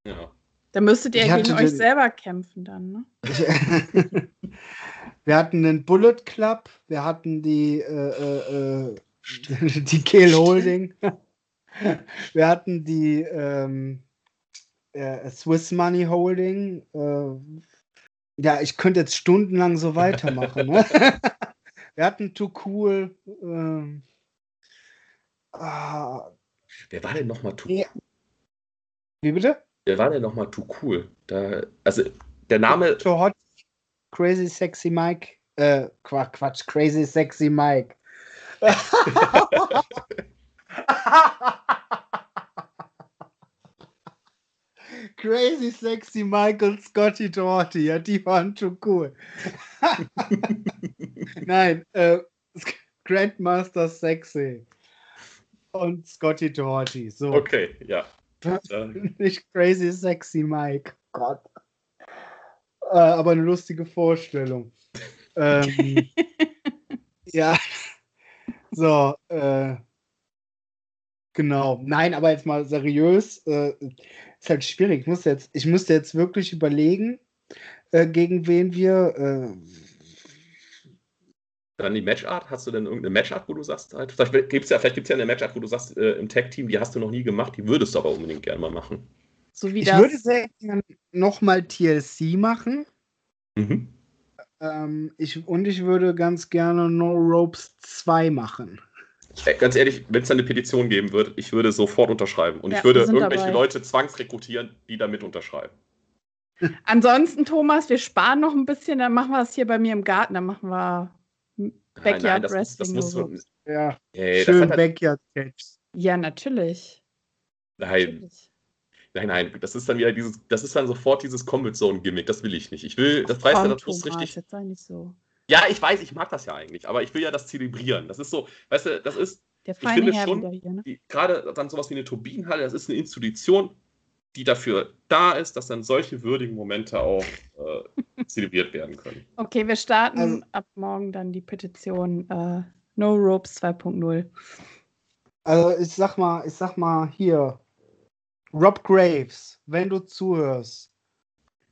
[SPEAKER 2] Ja.
[SPEAKER 1] Da müsstet ihr
[SPEAKER 3] Ich
[SPEAKER 1] gegen euch
[SPEAKER 3] den-
[SPEAKER 1] selber kämpfen dann, ne?
[SPEAKER 3] Ich, wir hatten den Bullet Club, wir hatten die, äh, äh, äh, die Kehl Holding, wir hatten die ähm, äh, Swiss Money Holding. Äh, ja, ich könnte jetzt stundenlang so weitermachen. Ne? wir hatten Too Cool. ähm, ah,
[SPEAKER 2] Wer war denn nochmal Too
[SPEAKER 3] Ja. wie bitte?
[SPEAKER 2] Wer war denn nochmal Too Cool? Da, also, der Name.
[SPEAKER 3] Too Hot, Crazy Sexy Mike. Äh, Quatsch, Crazy Sexy Mike. Crazy Sexy Michael Scotty Torty, ja, die waren schon cool. Nein, äh, Grandmaster Sexy und Scotty Torty, so.
[SPEAKER 2] Okay, ja. Äh,
[SPEAKER 3] Nicht Crazy Sexy Mike. Gott. Äh, aber eine lustige Vorstellung. ähm, ja. So, äh, genau. Nein, aber jetzt mal seriös. Äh, ist halt schwierig. Ich muss jetzt, ich musste jetzt wirklich überlegen, äh, gegen wen wir.
[SPEAKER 2] Dann die Matchart. Hast du denn irgendeine Matchart, wo du sagst, halt, vielleicht gibt es ja, vielleicht gibt's ja eine Matchart, wo du sagst, äh, im Tag-Team, die hast du noch nie gemacht, die würdest du aber unbedingt gerne mal machen.
[SPEAKER 1] So wie
[SPEAKER 3] ich
[SPEAKER 1] das.
[SPEAKER 3] würde sehr gerne nochmal TLC machen.
[SPEAKER 2] Mhm.
[SPEAKER 3] Ähm, ich, und ich würde ganz gerne No Ropes 2 machen.
[SPEAKER 2] Ey, ganz ehrlich, wenn es eine Petition geben wird, ich würde sofort unterschreiben. Und
[SPEAKER 1] Ja,
[SPEAKER 2] ich würde irgendwelche
[SPEAKER 1] dabei.
[SPEAKER 2] Leute zwangsrekrutieren, die damit unterschreiben.
[SPEAKER 1] Ansonsten, Thomas, wir sparen noch ein bisschen, dann machen wir es hier bei mir im Garten, dann machen wir Backyard
[SPEAKER 2] das, muss- das
[SPEAKER 1] Wrestling.
[SPEAKER 2] muss
[SPEAKER 1] oder
[SPEAKER 2] so,
[SPEAKER 1] so.
[SPEAKER 3] Ja,
[SPEAKER 2] ey, das
[SPEAKER 3] schön
[SPEAKER 2] halt,
[SPEAKER 3] Backyard Catch.
[SPEAKER 1] Ja, natürlich.
[SPEAKER 2] nein,
[SPEAKER 1] natürlich.
[SPEAKER 2] nein, nein, das ist dann wieder dieses, das ist dann sofort dieses Combat Zone Gimmick, das will ich nicht. Ich will, das weiß das muss
[SPEAKER 1] Thomas,
[SPEAKER 2] richtig.
[SPEAKER 1] jetzt sei nicht so.
[SPEAKER 2] Ja, ich weiß, ich mag das ja eigentlich, aber ich will ja das zelebrieren. Das ist so, weißt du, das ist
[SPEAKER 1] Der
[SPEAKER 2] Ich
[SPEAKER 1] feine
[SPEAKER 2] finde
[SPEAKER 1] Herr
[SPEAKER 2] schon,
[SPEAKER 1] ne?
[SPEAKER 2] die- gerade dann sowas wie eine Turbinenhalle, das ist eine Institution, die dafür da ist, dass dann solche würdigen Momente auch äh, zelebriert werden können.
[SPEAKER 1] Okay, wir starten
[SPEAKER 3] Also-
[SPEAKER 1] ab morgen dann die Petition äh, No Ropes 2.0.
[SPEAKER 3] Also ich sag mal, ich sag mal hier, Rob Graves, wenn du zuhörst,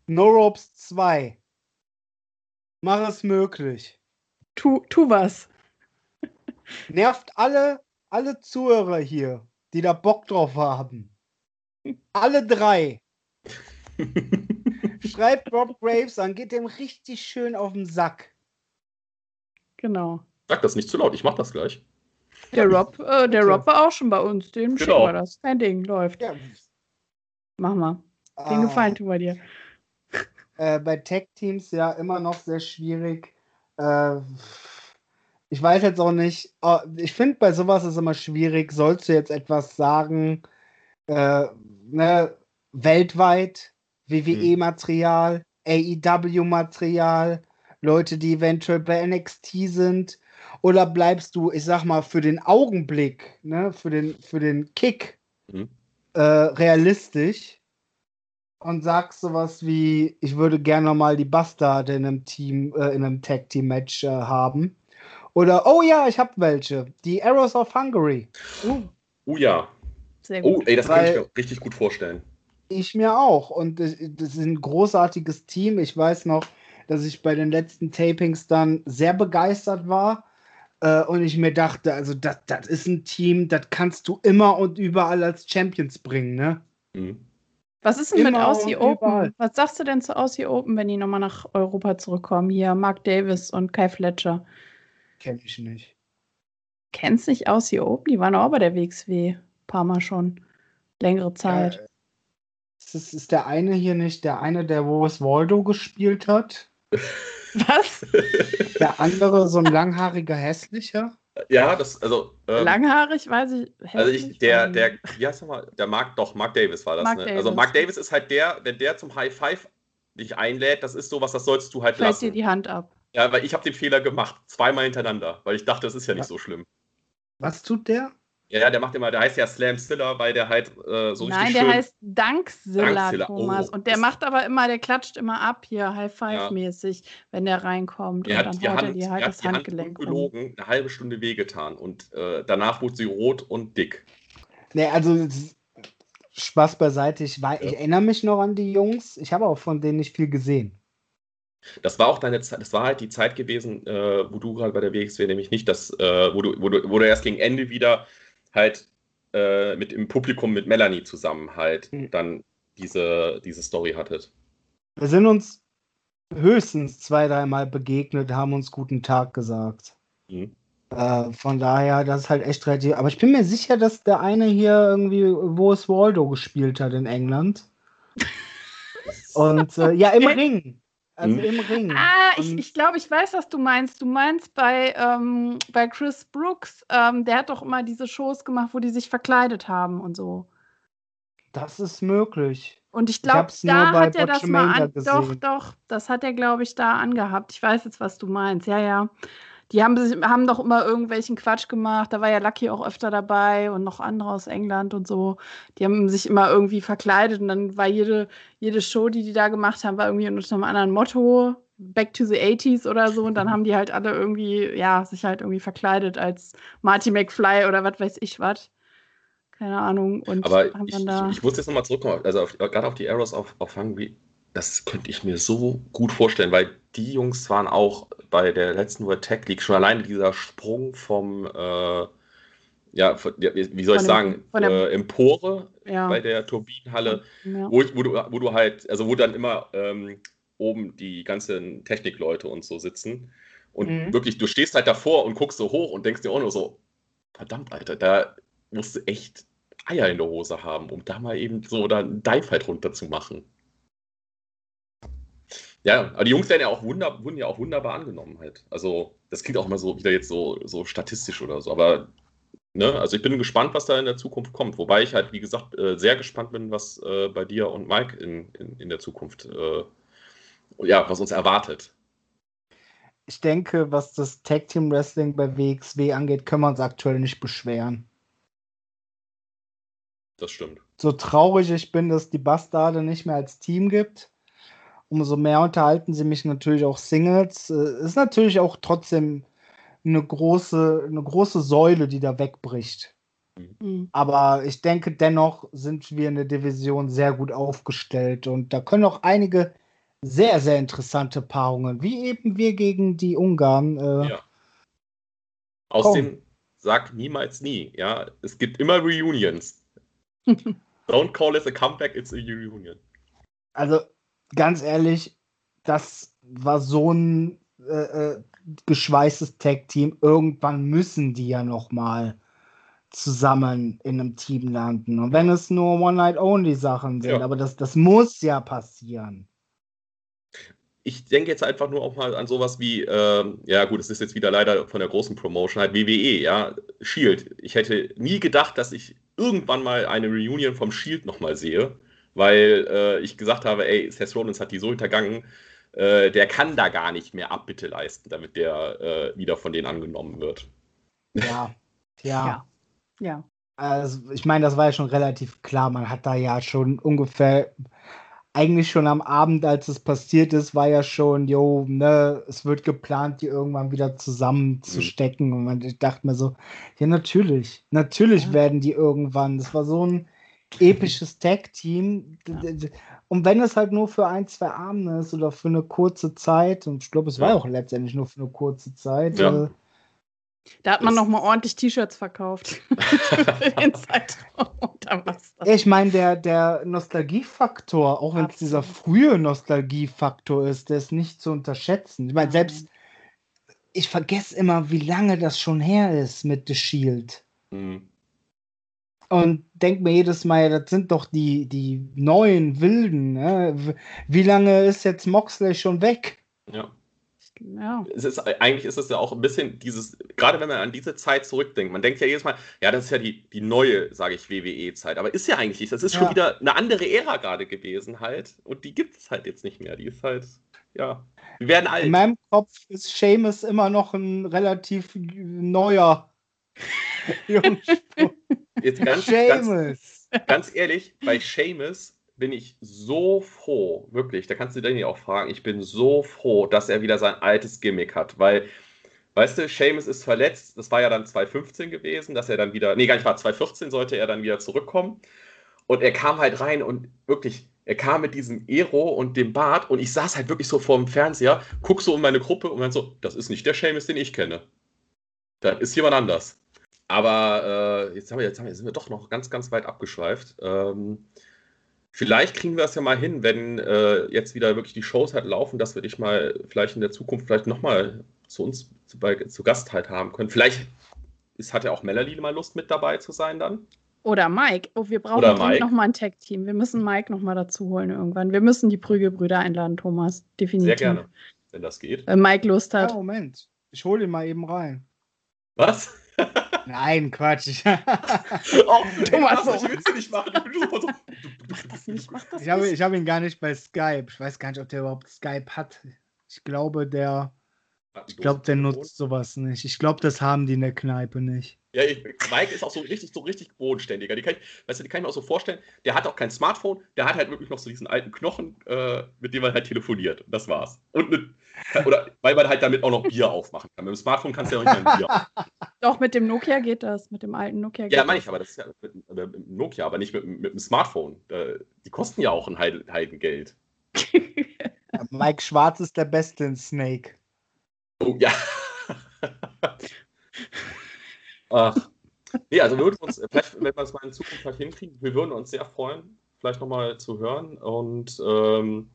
[SPEAKER 3] No Ropes 2, mach es möglich.
[SPEAKER 1] Tu, tu was.
[SPEAKER 3] Nervt alle, alle Zuhörer hier, die da Bock drauf haben. Alle drei. Schreibt Rob Graves an, geht dem richtig schön auf den Sack.
[SPEAKER 1] Genau.
[SPEAKER 2] Sag das nicht zu laut, ich mach das gleich.
[SPEAKER 1] Der Rob, äh, der. Rob war auch schon bei uns. Dem
[SPEAKER 2] Genau.
[SPEAKER 1] schicken wir das. Kein Ding, läuft.
[SPEAKER 3] Ja,
[SPEAKER 1] Mach mal. Den
[SPEAKER 3] ah,
[SPEAKER 1] Gefallen tun wir dir.
[SPEAKER 3] äh, bei Tech-Teams ja immer noch sehr schwierig. Äh, ich weiß jetzt auch nicht. äh, ich finde, bei sowas ist immer schwierig. Sollst du jetzt etwas sagen, äh, ne, weltweit, WWE-Material, AEW-Material, Leute, die eventuell bei NXT sind? Oder bleibst du, ich sag mal, für den Augenblick, ne, für den, für den Kick
[SPEAKER 2] Mhm.
[SPEAKER 3] äh, realistisch und sagst sowas wie, ich würde gerne mal die Bastarde in einem Team, äh, in einem Tag-Team-Match äh, haben. Oder, oh ja, ich habe welche. Die Arrows of Hungary.
[SPEAKER 1] Uh,
[SPEAKER 2] Oh ja.
[SPEAKER 1] Sehr
[SPEAKER 2] Oh,
[SPEAKER 1] gut.
[SPEAKER 2] ey, das kann ich
[SPEAKER 3] Weil-
[SPEAKER 2] mir richtig gut vorstellen.
[SPEAKER 3] Ich mir auch. Und das, ist ein großartiges Team. Ich weiß noch, dass ich bei den letzten Tapings dann sehr begeistert war. Äh, und ich mir dachte, also das, das ist ein Team, das kannst du immer und überall als Champions bringen, ne?
[SPEAKER 2] Mhm.
[SPEAKER 1] Was ist denn mit
[SPEAKER 3] Immer
[SPEAKER 1] Aussie
[SPEAKER 3] und überall.
[SPEAKER 1] Open? Was sagst du denn zu Aussie Open, wenn die nochmal nach Europa zurückkommen? Hier, Mark Davis und Kai Fletcher.
[SPEAKER 3] Kenn ich nicht.
[SPEAKER 1] Kennst nicht Aussie Open? Die waren auch bei der WXW. Ein paar Mal schon. Längere Zeit.
[SPEAKER 3] Äh, ist, das- ist der eine hier nicht der eine, der Boris Waldo gespielt hat?
[SPEAKER 1] Was?
[SPEAKER 3] Der andere, so ein langhaariger hässlicher?
[SPEAKER 2] Ja, das, also. ähm,
[SPEAKER 1] Langhaarig, weiß ich.
[SPEAKER 2] Also ich,
[SPEAKER 1] hässlich,
[SPEAKER 2] der, der, wie heißt nochmal? Der Mark, doch, Mark Davis war das,
[SPEAKER 1] Mark
[SPEAKER 2] ne? Also
[SPEAKER 1] Davis.
[SPEAKER 2] Mark Davis ist halt der, wenn der zum High Five dich einlädt, das ist sowas, das sollst du halt
[SPEAKER 1] Fällt
[SPEAKER 2] lassen.
[SPEAKER 1] dir die Hand ab.
[SPEAKER 2] Ja, weil ich habe den Fehler gemacht, zweimal hintereinander, weil ich dachte, das ist ja nicht so schlimm.
[SPEAKER 3] Was tut der?
[SPEAKER 2] Ja, ja, der macht immer, der heißt ja Slam Stiller, weil der halt äh, so
[SPEAKER 1] Nein,
[SPEAKER 2] richtig
[SPEAKER 1] der
[SPEAKER 2] schön.
[SPEAKER 1] heißt Dankzilla,
[SPEAKER 2] Dankzilla,
[SPEAKER 1] Thomas.
[SPEAKER 2] oh.
[SPEAKER 1] und der macht aber immer, der klatscht immer ab hier,
[SPEAKER 2] Ja.
[SPEAKER 1] High-Five-mäßig, wenn der reinkommt.
[SPEAKER 2] Er
[SPEAKER 1] und
[SPEAKER 2] hat
[SPEAKER 1] dann
[SPEAKER 2] die
[SPEAKER 1] haut er
[SPEAKER 2] Hand,
[SPEAKER 1] dir halt
[SPEAKER 2] er
[SPEAKER 1] das
[SPEAKER 2] hat die Hand
[SPEAKER 1] Handgelenk um.
[SPEAKER 2] ungelogen eine halbe Stunde wehgetan und äh, danach wurde sie rot und dick.
[SPEAKER 3] Nee, also Spaß beiseite. Ich, ich
[SPEAKER 2] Ja.
[SPEAKER 3] erinnere mich noch an die Jungs. Ich habe auch von denen nicht viel gesehen.
[SPEAKER 2] Das war auch deine Zeit, das war halt die Zeit gewesen, äh, wo du gerade bei der WXW nämlich nicht das, äh, wo, du, wo, du, wo du erst gegen Ende wieder halt äh, mit im Publikum mit Melanie zusammen halt
[SPEAKER 3] Mhm.
[SPEAKER 2] dann diese, diese Story hattet.
[SPEAKER 3] Wir sind uns höchstens zwei, dreimal begegnet, haben uns guten Tag gesagt.
[SPEAKER 2] Mhm.
[SPEAKER 3] Äh, von daher, das ist halt echt relativ. Aber ich bin mir sicher, dass der eine hier irgendwie, wo es Waldo gespielt hat in England. Und äh, ja, im. Ring. Also
[SPEAKER 2] Mhm.
[SPEAKER 3] im Ring.
[SPEAKER 1] Ah, ich, ich glaube, ich weiß, was du meinst. Du meinst bei, ähm, bei Chris Brooks, ähm, der hat doch immer diese Shows gemacht, wo die sich verkleidet haben und so.
[SPEAKER 3] Das ist möglich.
[SPEAKER 1] Und ich glaube, da
[SPEAKER 3] bei
[SPEAKER 1] hat er das mal an. Doch,
[SPEAKER 3] gesehen.
[SPEAKER 1] doch, das hat er, glaube ich, da angehabt. Ich weiß jetzt, was du meinst. Ja, ja. Die haben, sich, haben doch immer irgendwelchen Quatsch gemacht. Da war ja Lucky auch öfter dabei und noch andere aus England und so. Die haben sich immer irgendwie verkleidet und dann war jede, jede Show, die die da gemacht haben, war irgendwie unter einem anderen Motto. Back to the 80s oder so. Und dann haben die halt alle irgendwie, ja, sich halt irgendwie verkleidet als Marty McFly oder was weiß ich was. Keine Ahnung. Und
[SPEAKER 2] Aber
[SPEAKER 1] haben
[SPEAKER 2] ich,
[SPEAKER 1] dann
[SPEAKER 2] ich,
[SPEAKER 1] da.
[SPEAKER 2] ich muss jetzt nochmal zurückkommen, also auf, gerade auf die Arrows auf, auf Hungry, das könnte ich mir so gut vorstellen, weil die Jungs waren auch bei der letzten World Tech League schon alleine dieser Sprung vom, äh, ja, von, wie soll ich
[SPEAKER 1] dem-
[SPEAKER 2] sagen,
[SPEAKER 1] von der-
[SPEAKER 2] äh, Empore
[SPEAKER 1] ja,
[SPEAKER 2] bei der Turbinenhalle,
[SPEAKER 1] ja.
[SPEAKER 2] wo, wo, du, wo du halt, also wo dann immer ähm, oben die ganzen Technikleute und so sitzen. Und
[SPEAKER 3] Mhm.
[SPEAKER 2] wirklich, du stehst halt davor und guckst so hoch und denkst dir auch nur so, verdammt, Alter, da musst du echt Eier in der Hose haben, um da mal eben so da einen Dive halt runter zu machen. Ja, aber die Jungs werden ja auch wunder, wurden ja auch wunderbar angenommen halt. Also, das klingt auch immer so wieder jetzt so, so statistisch oder so, aber ne, also ich bin gespannt, was da in der Zukunft kommt. Wobei ich halt, wie gesagt, äh, sehr gespannt bin, was äh, bei dir und Mike in, in, in der Zukunft, äh, ja, was uns erwartet.
[SPEAKER 3] Ich denke, was das Tag Team Wrestling bei WXW angeht, können wir uns aktuell nicht beschweren.
[SPEAKER 2] Das stimmt.
[SPEAKER 3] So traurig ich bin, dass die Bastarde nicht mehr als Team gibt, umso mehr unterhalten sie mich natürlich auch Singles. Äh, Ist natürlich auch trotzdem eine große, eine große Säule, die da wegbricht.
[SPEAKER 1] Mhm.
[SPEAKER 3] Aber ich denke, dennoch sind wir in der Division sehr gut aufgestellt und da können auch einige sehr, sehr interessante Paarungen, wie eben wir gegen die Ungarn. Äh,
[SPEAKER 2] Ja. Außerdem sag niemals nie. Ja, es gibt immer Reunions. Don't call it a comeback, it's a reunion.
[SPEAKER 3] Also ganz ehrlich, das war so ein äh, äh, geschweißtes Tag-Team. Irgendwann müssen die ja noch mal zusammen in einem Team landen. Und wenn es nur One-Night-Only-Sachen sind,
[SPEAKER 2] Ja.
[SPEAKER 3] aber das, das muss ja passieren.
[SPEAKER 2] Ich denke jetzt einfach nur auch mal an sowas wie, ähm, ja gut, es ist jetzt wieder leider von der großen Promotion, halt WWE, ja, Shield. Ich hätte nie gedacht, dass ich irgendwann mal eine Reunion vom Shield nochmal sehe, weil äh, ich gesagt habe, ey, Seth Rollins hat die so hintergangen, äh, der kann da gar nicht mehr Abbitte leisten, damit der äh, wieder von denen angenommen wird.
[SPEAKER 3] Ja, ja.
[SPEAKER 1] Ja. Ja.
[SPEAKER 3] Also, ich meine, das war ja schon relativ klar. Man hat da ja schon ungefähr, eigentlich schon am Abend, als es passiert ist, war ja schon, jo, ne, es wird geplant, die irgendwann wieder zusammenzustecken. Und man, ich dachte mir so, ja, natürlich, natürlich
[SPEAKER 1] Ja.
[SPEAKER 3] werden die irgendwann. Das war so ein episches Tag-Team. D- Und wenn es halt nur für ein, zwei Abende ist oder für eine kurze Zeit, und ich glaube, es war
[SPEAKER 2] Ja.
[SPEAKER 3] auch letztendlich nur für eine kurze Zeit,
[SPEAKER 2] Ja.
[SPEAKER 3] äh,
[SPEAKER 1] Da hat man
[SPEAKER 2] Das-
[SPEAKER 1] noch mal ordentlich T-Shirts verkauft. Für den Zeitraum.
[SPEAKER 3] Ich meine, der, der Nostalgiefaktor, auch wenn es dieser frühe Nostalgiefaktor ist, der ist nicht zu unterschätzen. Ich meine, selbst ich vergesse immer, wie lange das schon her ist mit The Shield.
[SPEAKER 2] Mhm.
[SPEAKER 3] Und denke mir jedes Mal, das sind doch die, die neuen Wilden. Ne? Wie lange ist jetzt Moxley schon weg?
[SPEAKER 2] Ja.
[SPEAKER 1] ja.
[SPEAKER 2] Es ist, eigentlich ist es ja auch ein bisschen dieses, gerade wenn man an diese Zeit zurückdenkt, man denkt ja jedes Mal, ja, das ist ja die, die neue, sage ich, WWE-Zeit. Aber ist ja eigentlich nicht. Das ist
[SPEAKER 3] Ja.
[SPEAKER 2] schon wieder eine andere Ära gerade gewesen halt. Und die gibt es halt jetzt nicht mehr. Die ist halt, ja. Wir werden alt.
[SPEAKER 3] In meinem Kopf ist Seamus immer noch ein relativ neuer Jungspund.
[SPEAKER 2] Jetzt ganz, ganz,
[SPEAKER 3] Seamus.
[SPEAKER 2] ganz ehrlich, bei Seamus bin ich so froh, wirklich, da kannst du Danny auch fragen, ich bin so froh, dass er wieder sein altes Gimmick hat, weil, weißt du, Seamus ist verletzt, das war ja dann 2015 gewesen, dass er dann wieder, nee, gar nicht, war 2014 sollte er dann wieder zurückkommen und er kam halt rein und wirklich, er kam mit diesem Ero und dem Bart und ich saß halt wirklich so vor dem Fernseher, guck so in meine Gruppe und dann so, das ist nicht der Seamus, den ich kenne. Das ist jemand anders. Aber äh, jetzt, haben wir, jetzt, haben wir, sind wir doch noch ganz, ganz weit abgeschweift. Ähm, vielleicht kriegen wir es ja mal hin, wenn äh, jetzt wieder wirklich die Shows halt laufen, dass wir dich mal vielleicht in der Zukunft vielleicht nochmal zu uns zu, bei, zu Gast halt haben können. Vielleicht ist, hat ja auch Melanie mal Lust mit dabei zu sein dann.
[SPEAKER 1] Oder Mike. Oh, wir brauchen
[SPEAKER 2] Oder
[SPEAKER 1] dringend
[SPEAKER 2] Mike.
[SPEAKER 1] noch mal ein Tag-Team. Wir müssen Mike noch mal dazu holen irgendwann. Wir müssen die Prügelbrüder einladen, Thomas. Definitiv.
[SPEAKER 2] Sehr gerne, wenn das geht.
[SPEAKER 1] Wenn Mike Lust
[SPEAKER 3] Ja,
[SPEAKER 1] hat.
[SPEAKER 3] Moment. Ich hole ihn mal eben rein.
[SPEAKER 2] Was?
[SPEAKER 3] Nein, Quatsch. Ich,
[SPEAKER 2] oh,
[SPEAKER 1] Thomas,
[SPEAKER 2] ich will es nicht machen.
[SPEAKER 1] Mach das nicht, mach das
[SPEAKER 3] ich habe
[SPEAKER 1] nicht.
[SPEAKER 3] ich hab ihn gar nicht bei Skype. Ich weiß gar nicht, ob der überhaupt Skype hat. Ich glaube, der, ich glaube, der nutzt sowas nicht. Ich glaube, das haben die in der Kneipe nicht.
[SPEAKER 2] Ja, ich, Mike ist auch so richtig, so richtig bodenständiger. Die kann ich, weißt du, die kann ich mir auch so vorstellen. Der hat auch kein Smartphone, der hat halt wirklich noch so diesen alten Knochen, äh, mit dem man halt telefoniert. Das war's. Und mit, oder weil man halt damit auch noch Bier aufmachen kann. Mit dem Smartphone kannst du ja auch nicht mehr ein Bier aufmachen.
[SPEAKER 1] Doch, mit dem Nokia geht das. Mit dem alten Nokia geht
[SPEAKER 2] Ja,
[SPEAKER 1] das.
[SPEAKER 2] meine ich, aber das ist ja mit, äh, mit dem Nokia, aber nicht mit, mit dem Smartphone. Die kosten ja auch ein Heiden- Heidengeld.
[SPEAKER 3] Mike Schwarz ist der Beste in Snake.
[SPEAKER 2] Oh, ja. Ach. Nee, also wir würden uns, äh, vielleicht, wenn wir es mal in Zukunft halt hinkriegen, wir würden uns sehr freuen, vielleicht nochmal zu hören. Und ähm,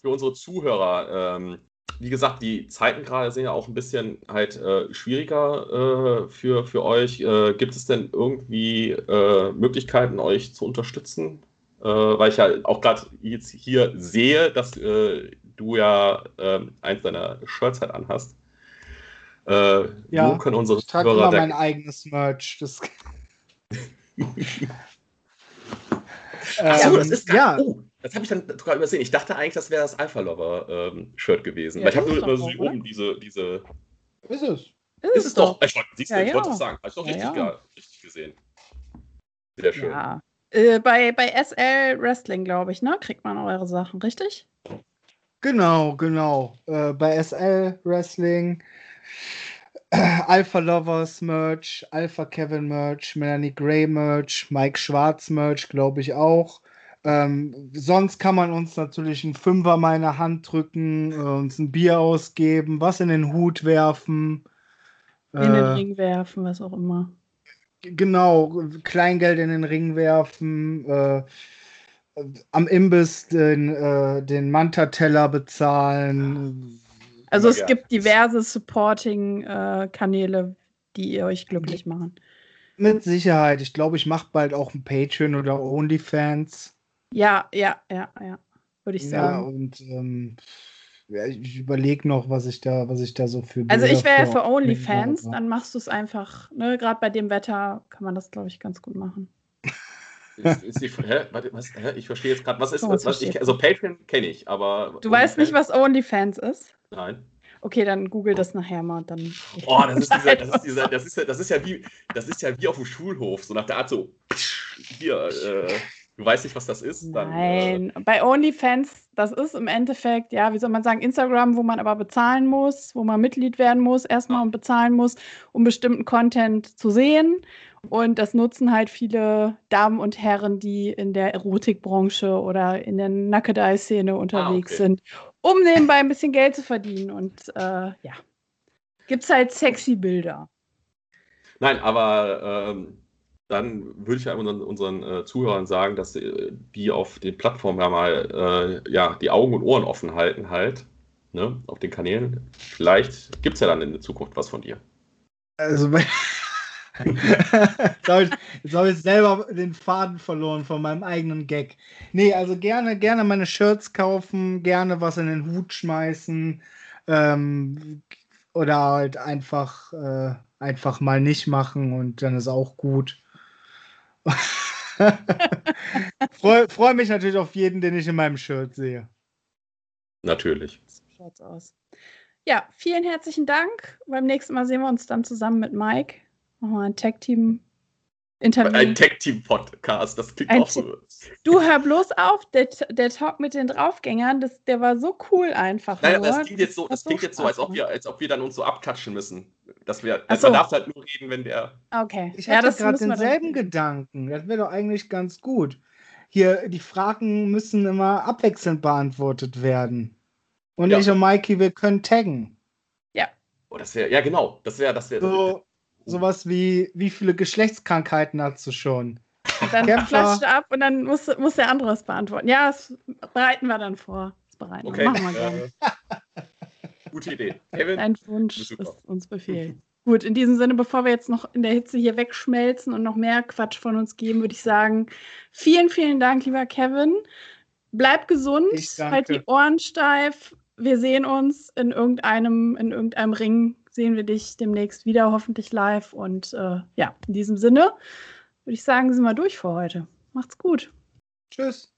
[SPEAKER 2] für unsere Zuhörer, ähm, wie gesagt, die Zeiten gerade sind ja auch ein bisschen halt äh, schwieriger äh, für, für euch. Äh, gibt es denn irgendwie äh, Möglichkeiten, euch zu unterstützen? Äh, weil ich ja auch gerade jetzt hier sehe, dass du ja ähm, eins deiner Shirts halt anhast. Äh,
[SPEAKER 3] Ja,
[SPEAKER 2] wo können unsere
[SPEAKER 3] Ich trage immer mein eigenes Merch. Das,
[SPEAKER 2] Ach so, das
[SPEAKER 3] Ähm,
[SPEAKER 2] ist gar
[SPEAKER 3] ja,
[SPEAKER 2] Oh, das habe ich dann sogar übersehen. Ich dachte eigentlich, das wäre das Alpha Lover ähm, Shirt gewesen.
[SPEAKER 1] Ja,
[SPEAKER 2] Weil ich habe nur
[SPEAKER 1] doch
[SPEAKER 2] immer so
[SPEAKER 1] oder?
[SPEAKER 2] oben diese, diese.
[SPEAKER 3] ist es.
[SPEAKER 1] Ist
[SPEAKER 2] Ist es doch. Ich wollte, siehst du,
[SPEAKER 1] Ja,
[SPEAKER 2] ich wollte es sagen. Habe ich doch richtig,
[SPEAKER 1] ja.
[SPEAKER 2] ge- richtig gesehen. Sehr schön.
[SPEAKER 1] Ja. Äh, bei, bei SL Wrestling, glaube ich, ne? Kriegt man eure Sachen, richtig?
[SPEAKER 3] Genau, genau. Äh, bei SL Wrestling, äh, Alpha Lovers Merch, Alpha Kevin Merch, Melanie Gray Merch, Mike Schwarz Merch, glaube ich auch. Ähm, sonst kann man uns natürlich einen Fünfer mal in der Hand drücken, äh, uns ein Bier ausgeben, was in den Hut werfen.
[SPEAKER 1] In den
[SPEAKER 3] Äh,
[SPEAKER 1] Ring werfen, was auch immer.
[SPEAKER 3] Genau, Kleingeld in den Ring werfen, äh, am Imbiss den, äh, den Manta-Teller bezahlen.
[SPEAKER 1] Also es
[SPEAKER 2] gerne.
[SPEAKER 1] gibt diverse Supporting-Kanäle, die ihr euch glücklich machen.
[SPEAKER 3] Mit Sicherheit. Ich glaube, ich mache bald auch ein Patreon oder OnlyFans.
[SPEAKER 1] Ja, ja, ja, ja. Würde ich
[SPEAKER 3] Ja,
[SPEAKER 1] sagen.
[SPEAKER 3] und ähm, ja, ich überlege noch, was ich da, was ich da so für.
[SPEAKER 1] also
[SPEAKER 3] Bilder
[SPEAKER 1] ich wäre für
[SPEAKER 3] aufnehmen
[SPEAKER 1] OnlyFans, dann machst du es einfach, ne? Gerade bei dem Wetter kann man das, glaube ich, ganz gut machen.
[SPEAKER 2] Ist, ist die, hä? Warte, was, hä? Ich verstehe jetzt gerade, was ist was, was ich. Also Patreon kenne ich, aber.
[SPEAKER 1] Du weißt nicht, was OnlyFans ist?
[SPEAKER 2] Nein.
[SPEAKER 1] Okay, dann google das nachher mal dann.
[SPEAKER 2] Oh, das ist, dieser, das, ist dieser, das, ist ja, das ist ja wie, das ist ja wie auf dem Schulhof, so nach der Art so, hier, äh, du weißt nicht, was das ist, dann. Äh,
[SPEAKER 1] Nein, bei OnlyFans, das ist im Endeffekt, ja, wie soll man sagen, Instagram, wo man aber bezahlen muss, wo man Mitglied werden muss, erstmal und bezahlen muss, um bestimmten Content zu sehen. Und das nutzen halt viele Damen und Herren, die in der Erotikbranche oder in der Nackedei-Szene unterwegs
[SPEAKER 2] okay.
[SPEAKER 1] sind, um nebenbei ein bisschen Geld zu verdienen. Und äh, ja, gibt es halt sexy Bilder.
[SPEAKER 2] Nein, aber ähm, dann würde ich ja unseren, unseren äh, Zuhörern sagen, dass äh, die auf den Plattformen ja mal äh, ja, die Augen und Ohren offen halten halt, ne, auf den Kanälen. Vielleicht gibt es ja dann in der Zukunft was von dir.
[SPEAKER 3] Also, jetzt habe ich, jetzt hab ich selber den Faden verloren von meinem eigenen Gag. Nee, also gerne, gerne meine Shirts kaufen, gerne was in den Hut schmeißen. Ähm, oder halt einfach, äh, einfach mal nicht machen und dann ist auch gut. Freue freu mich natürlich auf jeden, den ich in meinem Shirt sehe.
[SPEAKER 2] Natürlich.
[SPEAKER 1] So schaut's aus. Ja, vielen herzlichen Dank. Beim nächsten Mal sehen wir uns dann zusammen mit Mike. Machen wir ein Tag-Team Interview.
[SPEAKER 2] Ein Tag-Team-Podcast, das klingt
[SPEAKER 1] Ein
[SPEAKER 2] auch so.
[SPEAKER 1] Du hör bloß auf, der, der Talk mit den Draufgängern, das, der war so cool einfach.
[SPEAKER 2] Naja,
[SPEAKER 1] nur.
[SPEAKER 2] das klingt jetzt so, das
[SPEAKER 1] hat
[SPEAKER 2] klingt jetzt so, als ob wir, als ob wir dann uns so abkatschen müssen. Dass wir,
[SPEAKER 1] so.
[SPEAKER 2] Man darf halt nur reden, wenn der.
[SPEAKER 1] Okay.
[SPEAKER 3] Ich
[SPEAKER 1] ja,
[SPEAKER 3] hatte
[SPEAKER 1] das
[SPEAKER 3] gerade denselben Gedanken. Das wäre doch eigentlich ganz gut. Hier, die Fragen müssen immer abwechselnd beantwortet werden. Und
[SPEAKER 2] Ja.
[SPEAKER 3] ich und Mikey, wir können taggen.
[SPEAKER 2] Oh, das wäre, ja genau, das wäre, das wäre.
[SPEAKER 3] So, sowas wie, wie viele Geschlechtskrankheiten hast du schon?
[SPEAKER 1] Und dann
[SPEAKER 3] Kämpfer.
[SPEAKER 1] ab und dann muss, muss der andere es beantworten. Ja, das bereiten wir dann vor. Das bereiten
[SPEAKER 2] Okay.
[SPEAKER 1] Machen wir gerne.
[SPEAKER 2] äh, gute Idee. Kevin,
[SPEAKER 1] Dein Wunsch ist uns Befehl. Gut, in diesem Sinne, bevor wir jetzt noch in der Hitze hier wegschmelzen und noch mehr Quatsch von uns geben, würde ich sagen, vielen, vielen Dank, lieber Kevin. Bleib gesund,
[SPEAKER 3] Ich danke.
[SPEAKER 1] halt die Ohren steif. Wir sehen uns in irgendeinem, in irgendeinem Ring, sehen wir dich demnächst wieder, hoffentlich live. Und äh, ja, in diesem Sinne würde ich sagen, sind wir durch für heute. Macht's gut.
[SPEAKER 3] Tschüss.